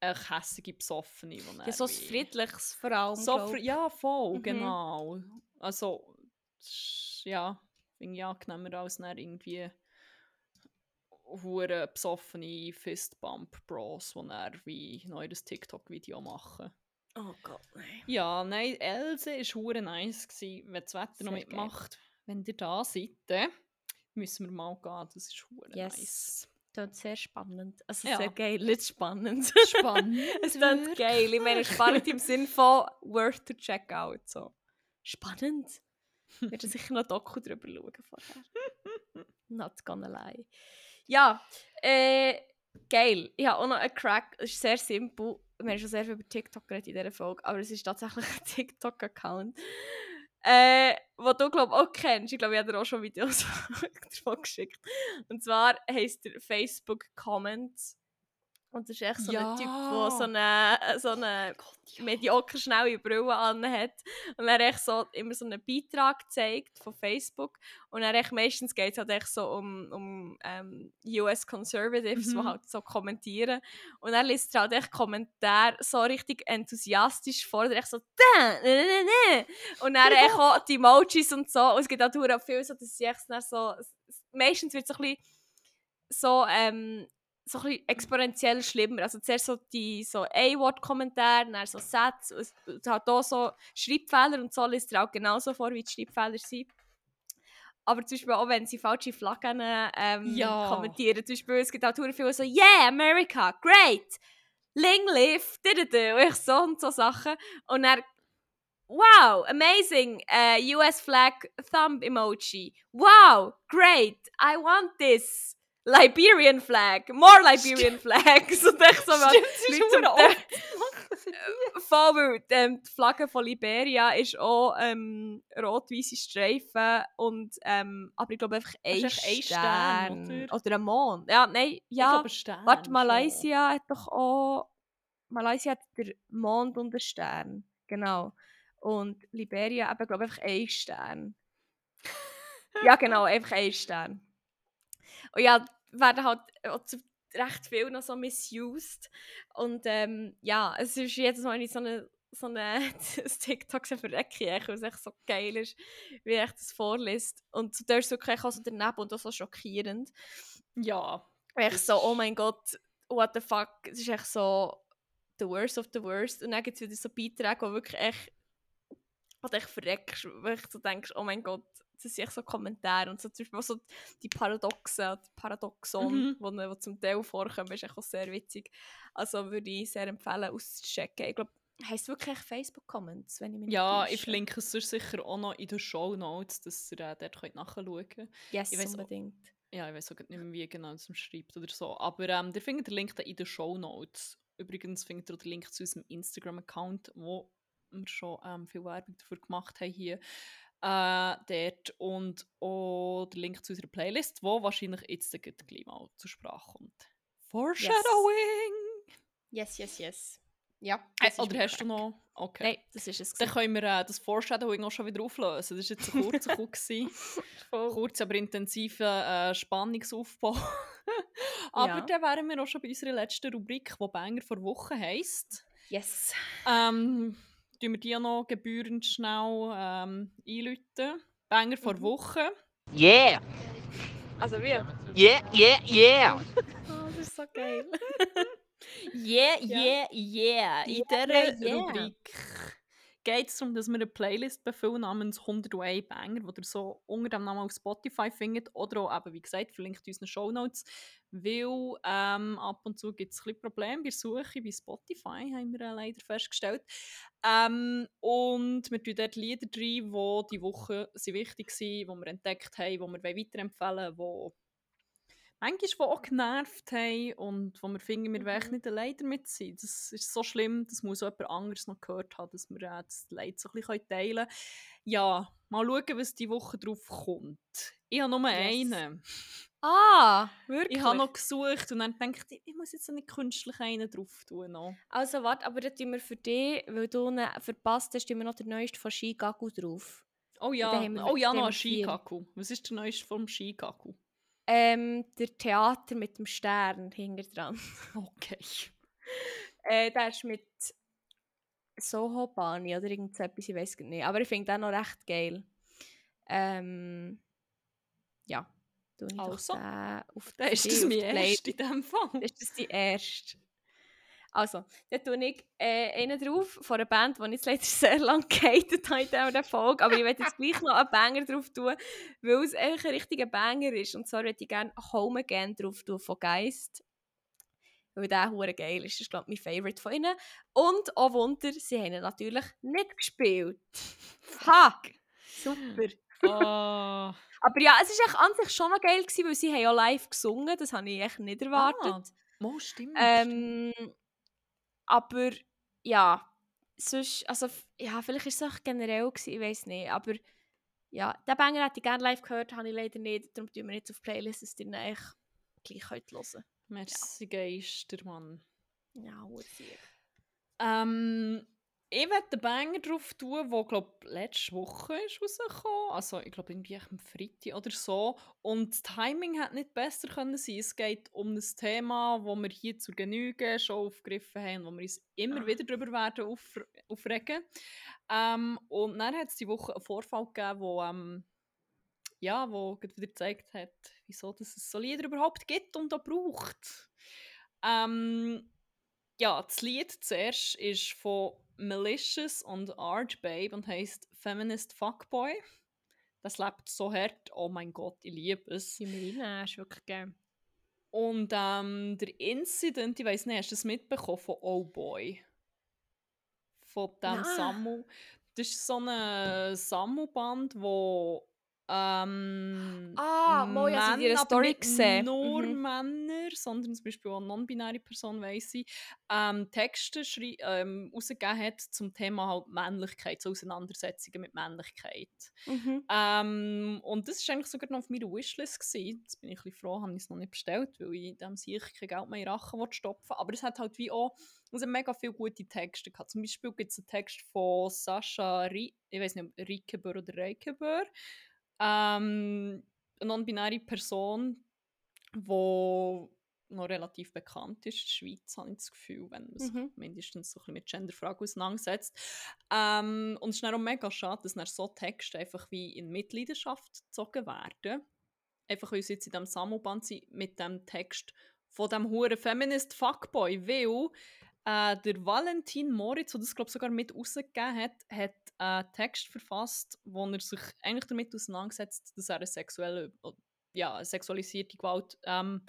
eine hässige Besoffene. Ja, so ein friedliches vor allem, So ja, voll, Mhm. genau. Also, ja, finde ich angenehmer als dann irgendwie hure besoffene Fistbump-Bros, die dann wie neu das TikTok-Video machen. Oh Gott, nein. Ja, nein, Else war hure nice, gewesen, wenn das Wetter noch Sehr geil. mitmacht. Wenn ihr da seid, dann müssen wir mal gehen, das ist hure Yes. nice. Das sehr spannend. Also Ja. sehr geil, nicht spannend. Spannend. es klingt geil. Ich meine, spannend im Sinn von worth to check out. So. Spannend. Ich werde sicher noch Doku drüber schauen vorher. Not gonna lie. Ja, äh, geil. Ich habe auch noch einen Crack. Es ist sehr simpel. Wir haben schon sehr viel über TikTok geredet in dieser Folge, aber es ist tatsächlich ein TikTok-Account. Äh, wo du glaub auch kennst. Ich glaube, ich habe dir auch schon Videos davon geschickt. Und zwar heisst der Facebook Comments. Und das ist echt so ein Typ, der Ja. so eine, so eine mediocre schnelle Brille anhat. Und er echt so immer so einen Beitrag zeigt von Facebook. Und er echt meistens geht es halt echt so um, um ähm, US Conservatives, die Mhm. halt so kommentieren. Und er liest halt echt Kommentare so richtig enthusiastisch vor. Und echt so, «Dä, ne, ne, ne». Und dann echt auch die Emojis und so. Und es gibt auch verdammt viel so, dass sie echt so, meistens wird es so ein bisschen so, ähm, so ein bisschen exponentiell schlimmer. Also zuerst so die so A-Wort-Kommentare, dann so Sätze, es es hat auch so Schreibfehler und so liest er auch genauso vor, wie die Schreibfehler sind. Aber zum Beispiel auch, wenn sie falsche Flaggen ähm, Ja. kommentieren. Zum Beispiel, es gibt auch viele so «Yeah, America, great! Ling live!» und ich so und so Sachen. Und dann «Wow, amazing! Uh, US flag thumb emoji. Wow, great! I want this!» Liberian flag, more Liberian flags. Und ich so, Stimmt, ist Leute zum oft. voll, weil ähm, die Flagge von Liberia ist auch ähm, rot-weiße Streifen und ähm, aber ich glaube einfach ein ein Stern, Stern, oder? oder ein Mond. Ja, nein, Ich ja. glaube, Stern Warte, schon. Malaysia hat doch auch Malaysia hat den Mond und den Stern, genau. Und Liberia eben glaube ich einfach ein Stern. ja, genau, einfach ein Stern. Und ja, werden halt auch zu recht viel noch so misused. Und ähm, ja, es ist jedes Mal nicht so eine so ein TikTok so verrecke ich, weil es echt so geil ist, wie er das vorliest. Und da ist wirklich auch so daneben und auch so schockierend. Ja. Echt so, oh mein Gott, what the fuck, es ist echt so the worst of the worst. Und dann gibt es wieder so Beiträge, wo wirklich echt, wo du echt verreckst, wo ich so denkst, oh mein Gott, das sind echt so Kommentare und so, zum Beispiel so die Paradoxen, die Paradoxon, Mhm. wo, wo zum Teil vorkommen, ist echt auch sehr witzig. Also würde ich sehr empfehlen, auszuchecken. Ich glaube, heisst wirklich Facebook-Comments, wenn ich mich Ja, nicht ich täusche. verlinke es sicher auch noch in den Show Notes, dass ihr äh, dort könnt nachschauen könnt. Yes, ich auch- unbedingt. Ja, ich weiß auch nicht mehr, wie genau es schreibt oder so. Aber ähm, ihr findet den Link in den Show Notes. Übrigens findet ihr auch den Link zu unserem Instagram-Account, wo wir schon ähm, viel Werbung dafür gemacht haben hier. Äh, dort und auch den Link zu unserer Playlist, wo wahrscheinlich jetzt gleich mal zur Sprache kommt. Foreshadowing! Yes, yes, yes. Ja. Äh, oder hast du noch... Okay. Nein, das ist es. Dann können wir äh, das Foreshadowing auch schon wieder auflösen. Das war jetzt ein kurzer. Kurz, aber intensiver äh, Spannungsaufbau. aber Ja. dann wären wir auch schon bei unserer letzten Rubrik, die Banger vor Woche heisst. Yes. Ähm, tun wir die noch gebührend schnell ähm, einläuten. Banger vor Mhm. Woche. Yeah, Also wir. yeah, yeah, yeah. Oh, das ist so geil. Yeah, Ja. yeah, yeah. In Yeah, dieser yeah. Rubrik geht es darum, dass wir eine Playlist befüllen namens 101 Banger, die ihr so unter dem Namen auf Spotify findet oder auch eben, wie gesagt, verlinkt in unseren Shownotes, weil ähm, ab und zu gibt es ein bisschen Probleme bei Suche bei Spotify, haben wir äh, leider festgestellt. Ähm, und wir tun dort Lieder rein, die die Woche sind wichtig waren, die wir entdeckt haben, die wir weiterempfehlen wollen, manchmal die auch genervt haben und wo wir finden, wir wollen Mhm. nicht allein damit sein. Das ist so schlimm, das muss auch jemand anderes noch gehört haben, dass wir äh, das Leid so ein bisschen teilen können. Ja, mal schauen, was die Woche drauf kommt. Ich habe nur Yes. einen. Ah, wirklich? Ich habe noch gesucht und dann gedacht, ich, ich muss jetzt nicht künstlich einen drauf tun. Noch. Also warte, aber dann tun wir für dich, weil du ihn verpasst hast, tun wir noch den neuesten von Shigaku drauf. Oh ja, oh ja, noch ein. Shikaku. Was ist der neueste vom Shikaku? Ähm, der Theater mit dem Stern hinter dran. Okay. äh, der ist mit Soho Bani oder irgend so etwas, ich weiß nicht. Aber ich finde den noch recht geil. Ähm, ja. Ich Also, den auf Dann ist das mein erster in diesem Fall. ist das die erste. Also, dann tue ich äh, einen drauf von einer Band, die ich leider sehr lange gehatet habe in dieser Folge. Aber ich werde jetzt gleich noch einen Banger drauf tun, weil es eigentlich ein richtiger Banger ist. Und zwar würde ich gerne Home Again drauf tun von Geist. Weil der hure geil ist. Das ist, glaube ich, mein Favorite von ihnen. Und auch Wunder, sie haben ihn natürlich nicht gespielt. Ha! Super. Ah. Aber ja, es war an sich schon noch geil, gewesen, weil sie haben ja live gesungen. Das habe ich echt nicht erwartet. Ah, oh, stimmt. stimmt. Aber ja, sonst, also ja, vielleicht ist es auch generell gewesen, ich weiß nicht, aber ja, den Banger hätte ich gerne live gehört, habe ich leider nicht, darum tun wir jetzt auf Playlist, dass ihr gleich könnt hören Merci, Geister, Mann. Ja, Hursieg. Ähm, ich werde den Banger drauf tun, der, glaube letzte Woche ist rausgekommen. Also, ich glaube, irgendwie am Freitag oder so. Und das Timing hätte nicht besser können sein. Es geht um ein Thema, das wir hier zur Genüge schon aufgegriffen haben, wo wir uns immer Ah. wieder darüber werden auf, aufregen. Ähm, und dann hat es die Woche einen Vorfall gegeben, wo, ähm, ja, wo wieder gezeigt hat, wieso dass es so Lieder überhaupt gibt und auch braucht. Ähm, ja, das Lied zuerst ist von Malicious und Art Babe und heißt Feminist Fuckboy. Das lebt so hart, oh mein Gott, ich liebe es. Die Marina ist wirklich geil. Und ähm, der Incident, ich weiß nicht, hast du das mitbekommen von Oh Boy? Von dem Nein. Samu. Das ist so eine Samu-Band, wo ähm, Ah, mal, in Männer, ihrer aber Story gesehen. nur Mhm. Männer, sondern zum Beispiel auch eine non-binäre Person, weiss ich, ähm, Texte ähm, rausgegeben hat zum Thema halt Männlichkeit, so Auseinandersetzungen mit Männlichkeit. Mhm. Ähm, und das war eigentlich sogar noch auf meiner Wishlist. Gewesen. Jetzt bin ich ein bisschen froh, habe ich es noch nicht bestellt, weil ich dem sicher kein Geld mehr in Rachen stopfen Aber es hat halt wie auch hat mega viele gute Texte gehabt. Zum Beispiel gibt es einen Text von Sascha, Ri ich weiß nicht, Rikebör oder Reikebör. Ähm, eine non-binäre Person, die noch relativ bekannt ist in der Schweiz, habe ich das Gefühl, wenn man sich Mhm. mindestens so ein bisschen mit Genderfragen auseinandersetzt. Ähm, und es ist dann auch mega schade, dass dann so Texte einfach wie in Mitleidenschaft gezogen werden. Einfach weil sie jetzt in diesem Sammelband sind mit dem Text von dem huren Feminist Fuckboy, weil äh, der Valentin Moritz, der das glaube sogar mit rausgegeben hat, hat einen Text verfasst, wo er sich eigentlich damit auseinandersetzt, dass er eine sexuelle, ja, sexualisierte Gewalt ähm,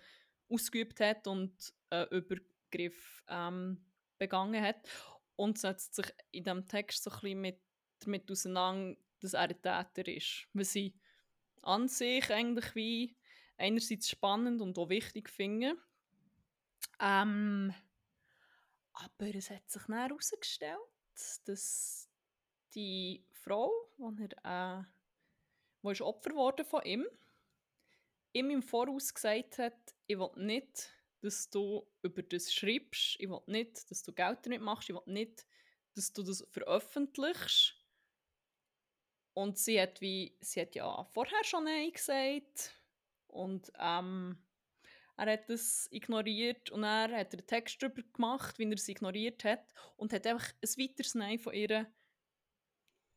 ausgeübt hat und äh, Übergriff ähm, begangen hat und setzt sich in diesem Text so ein bisschen mit, damit auseinander, dass er ein Täter ist. Was sie an sich eigentlich wie einerseits spannend und auch wichtig finden. Ähm, aber es hat sich dann herausgestellt, dass die Frau, die er, äh, ist Opfer wurde von ihm, ihm im Voraus gesagt hat, ich will nicht, dass du über das schreibst, ich will nicht, dass du Geld damit machst, ich will nicht, dass du das veröffentlichst. Und sie hat wie, sie hat ja vorher schon Nein gesagt und ähm, er hat das ignoriert und er hat einen Text darüber gemacht, wie er es ignoriert hat und hat einfach ein weiteres Nein von ihr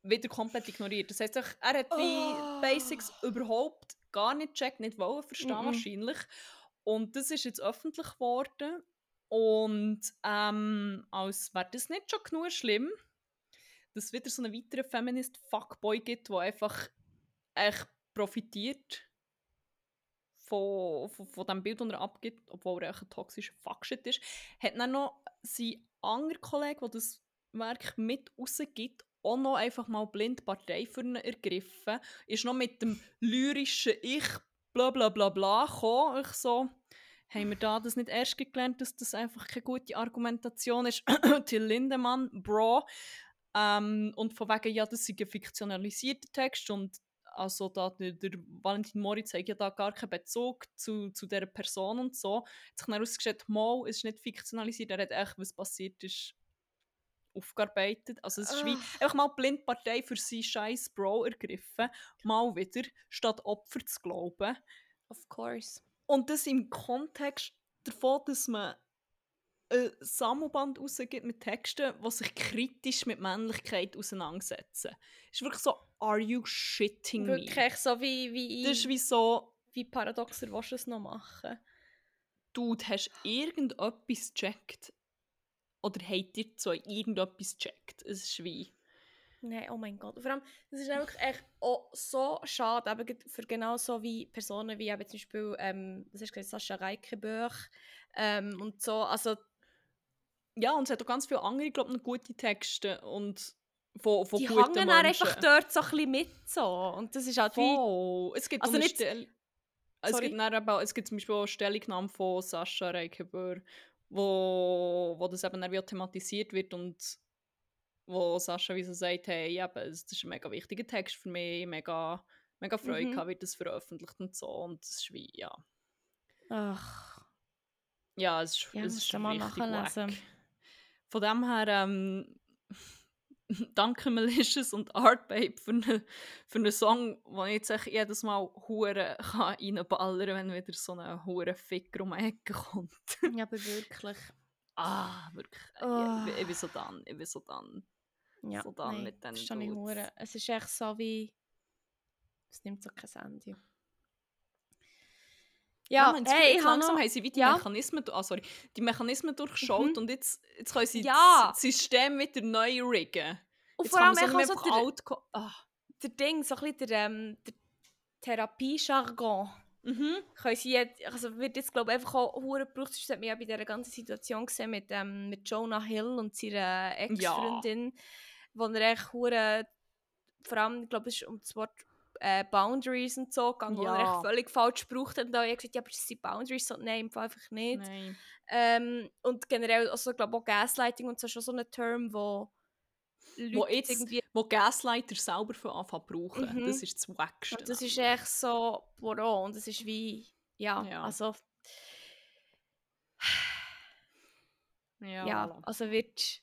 wieder komplett ignoriert. Das heisst, er hat Oh. die Basics überhaupt gar nicht gecheckt, nicht wollen verstehen Mhm. wahrscheinlich. Und das ist jetzt öffentlich geworden und ähm, als wäre das nicht schon genug schlimm, dass es wieder so einen weiteren Feminist-Fuckboy gibt, der einfach echt profitiert von, von, von dem Bild, das er abgibt, obwohl er echt ein toxischer Fuckshit ist. Hat dann noch sein anderer Kollege, der das Werk mit rausgibt, auch noch einfach mal blind Partei für ihn ergriffen, ist noch mit dem lyrischen Ich bla bla bla bla gekommen. Ich so, haben wir da das nicht erst gelernt, dass das einfach keine gute Argumentation ist? Till Lindemann, Bro. Ähm, und von wegen, ja, das ist ein fiktionalisierter Text und also da, der, Valentin Moritz hat ja da gar keinen Bezug zu, zu dieser Person und so. Hat sich herausgestellt, mal, es ist nicht fiktionalisiert, er hat echt, was passiert ist, aufgearbeitet. Also es ist wie einfach mal die Blindpartei für seinen scheiß Bro ergriffen, mal wieder, statt Opfer zu glauben. Of course. Und das im Kontext davon, dass man ein Sammelband rausgibt mit Texten, die sich kritisch mit Männlichkeit auseinandersetzen. Ist wirklich so, are you shitting me? Wirklich so wie, wie Das ist wie so, wie paradoxer willst du es noch machen? Dude, hast du irgendetwas gecheckt? Oder habt ihr so irgendetwas gecheckt? Es ist wie... Nein, oh mein Gott. Vor allem, das ist wirklich echt auch so schade, eben für genau so wie Personen wie eben zum Beispiel, ähm, was hast du gesagt, Sascha Reichenböch ähm, und so, also Ja, und es hat auch ganz viele andere, glaube ich, gute Texte und von, von die guten Menschen. einfach dort so ein bisschen mit so und das ist halt wie. Es gibt Also nicht- Stell es gibt, dann eben, es gibt zum Beispiel auch Stellungnahmen von Sascha Reichenbauer, wo, wo das eben dann thematisiert wird und wo Sascha wie so sagt, hey, eben, das ist ein mega wichtiger Text für mich, mega, mega Freude Mhm. gehabt, wird das veröffentlicht und so und das ist wie, ja. ach, Ja, es ist, Ja, es ist du mal richtig nachlesen. wack. Von dem her, ähm, danke Malicious und Art Babe für einen für einen Song, wo ich jetzt jedes Mal hure kann reinballern wenn wieder so ein hure Ficker um die Ecke kommt. ja, aber wirklich. ah, wirklich. Oh. Ich, ich, ich bin so dann, ich bin so dann. Ja, So dann nein, mit den verstehe ich Dudes. hure. Es ist echt so wie, es nimmt so kein Ende. Ja, man, hey, ich jetzt habe langsam noch, haben sie wie die ja. Mechanismen, ah, sorry, die Mechanismen durchschaut Mhm. und jetzt, jetzt können sie Ja. das System wieder neu riggen. und Jetzt vor kann allem man echt so der, alt ah. der Ding, so ein bisschen der, ähm, der Therapie-Jargon. Mhm. können sie jetzt, also wird jetzt glaube ich einfach auch hure gebraucht, das hat man ja bei dieser ganzen Situation gesehen mit, ähm, mit Jonah Hill und seiner Ex-Freundin, wo er echt hure, vor allem, ich glaube es ist um das Wort äh, Boundaries und so gegangen, er Ja. echt völlig falsch gebraucht hat und da habe ich gesagt, ja aber das sind Boundaries, so, nein, im Fall einfach nicht. Ähm, und generell, also, glaube auch Gaslighting und so ist schon so ein Term, wo Leute Wo jetzt, irgendwie wo Gaslighter selber von Anfang brauchen. Mhm. Das ist das Wackste. Und das ist echt so, wow, und das ist wie, ja, Ja. also, Ja, ja, voilà. also wird,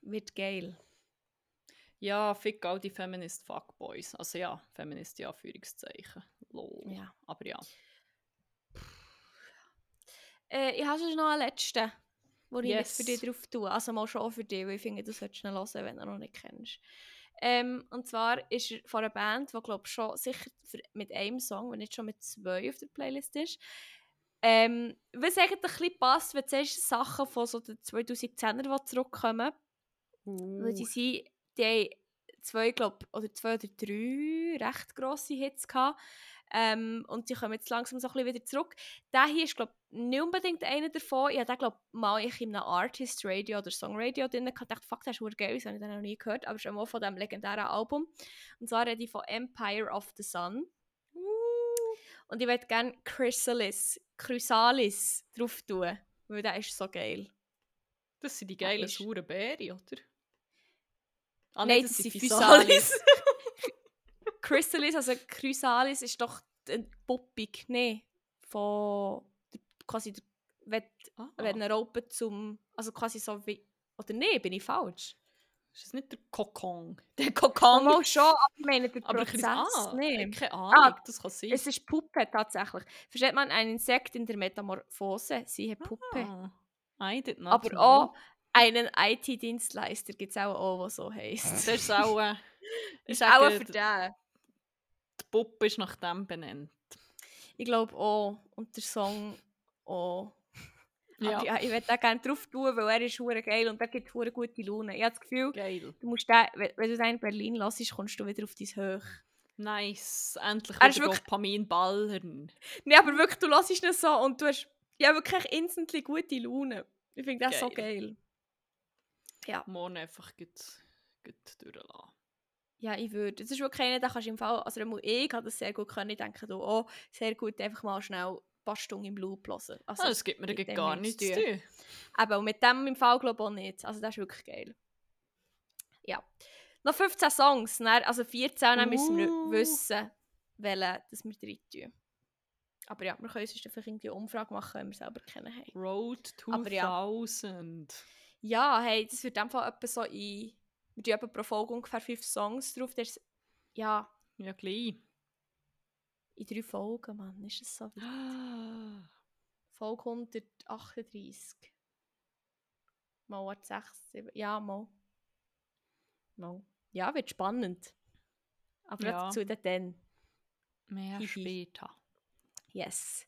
wird geil. Ja, fick all die Feminist Fuckboys. Also ja, Feminist ja, Führungszeichen. Lol. Ja. Aber ja. Äh, ich habe schon noch einen letzten, den ich jetzt für dich Yes. drauf tue. Also mal schon für dich, weil ich finde, du solltest ihn hören, wenn du ihn noch nicht kennst. Ähm, und zwar ist er von einer Band, die glaube schon sicher mit einem Song, wenn nicht schon mit zwei auf der Playlist ist. Ähm, was eigentlich ein bisschen passt, wenn du siehst, Sachen von so den 2010er, die zurückkommen. Weil die, sind, die haben zwei, glaub, oder zwei oder drei recht grosse Hits gehabt. Ähm, und die kommen jetzt langsam so ein bisschen wieder zurück. Der hier ist, glaube ich, nicht unbedingt einer davon. Ich habe den, glaube mal ich in einem Artist Radio oder Song Radio drin gehabt. Ich dachte, fuck, das ist verdammt geil, das habe ich dann noch nie gehört. Aber schon mal von diesem legendären Album. Und zwar rede ich von Empire of the Sun. Und ich würde gerne Chrysalis, Chrysalis drauf tun, weil der ist so geil. Das sind die geilen sauren Beeren, oder? Ah, Nein, das das sind Physalis. Chrysalis, also Chrysalis ist doch eine Puppig, nee, von quasi wenn, ah, wenn eine Raupe zum, also quasi so wie, oder nee, bin ich falsch? ist das nicht der Kokon? Der Oh, Kokon. mal schon, aber ich meine der aber Prozess, ah, nee. keine Ahnung, Ah, das kann sein. Es ist Puppe tatsächlich. Versteht man, ein Insekt in der Metamorphose, siehe Puppe. Ah, I did not aber know. auch einen IT-Dienstleister gibt es auch, auch, der so heisst. Das ist auch, äh, Ist auch für die den. Puppe ist nach dem benannt. Ich glaube auch. Und der Song auch. Ja. Ja, ich würde da gerne drauf tun, weil er ist hure geil und der gibt hure gute Laune. Ich habe das Gefühl, Geil. du musst den, wenn du den in Berlin lässt, kommst du wieder auf dein Höch. Nice. Endlich Er wieder wirklich- Dopamin ballern. Nee, aber wirklich, du lässt ihn so und du hast ja wirklich instantly gute Laune. Ich finde das so Geil. Geil. Morgen einfach gut, gut durchlassen. Ja, ich würde. Es ist wirklich einer, der kannst du im Fall, also ich habe das sehr gut können, ich denke du, oh, sehr gut, einfach mal schnell ein paar Stunden im Loop hören. Also, Ah, das gibt mir gar nichts zu tun. Aber und mit dem im Fall glaube ich auch nicht. Also das ist wirklich geil. Ja. Noch 15 Songs, dann, also 14, dann müssen wir Uh. wissen, welche dass wir drin tun. Aber ja, wir können uns vielleicht irgendwie eine Umfrage machen, wenn wir selber kennen haben. Road Aber ja. 2000. Ja, hey, das wird Fall etwa so in... Wir tun etwa pro Folge ungefähr 5 Songs drauf. Das ist, ja, Ja, gleich. in drei Folgen, Mann, ist es so. Folge 138. Mal warte, 6, 7. Ja, mal. Mal. Ja, wird spannend. Aber Ja. dazu dann. Mehr Hihi. später. Yes.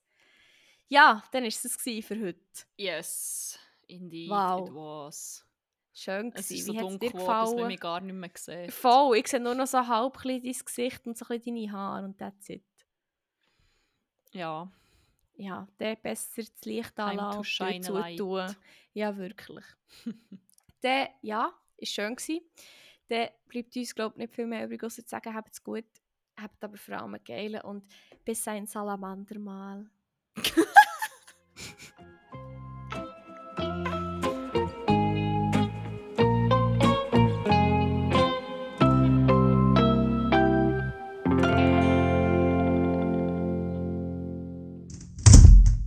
Ja, dann war es für heute. Yes, indeed Wow. it was. Schön Es gewesen. ist so Wie es dunkel geworden, dass man gar nicht mehr sieht. Voll, ich sehe nur noch so halb dein Gesicht und so ein deine Haare und that's it. Ja, Ja, der besser das Licht anlassen light. zutun. Ja, wirklich. der, ja, ist schön gewesen. Dann bleibt uns, glaube ich, nicht viel mehr übrig, außer zu sagen, habt es gut, habt aber vor allem einen geilen und bis ein Salamandermal.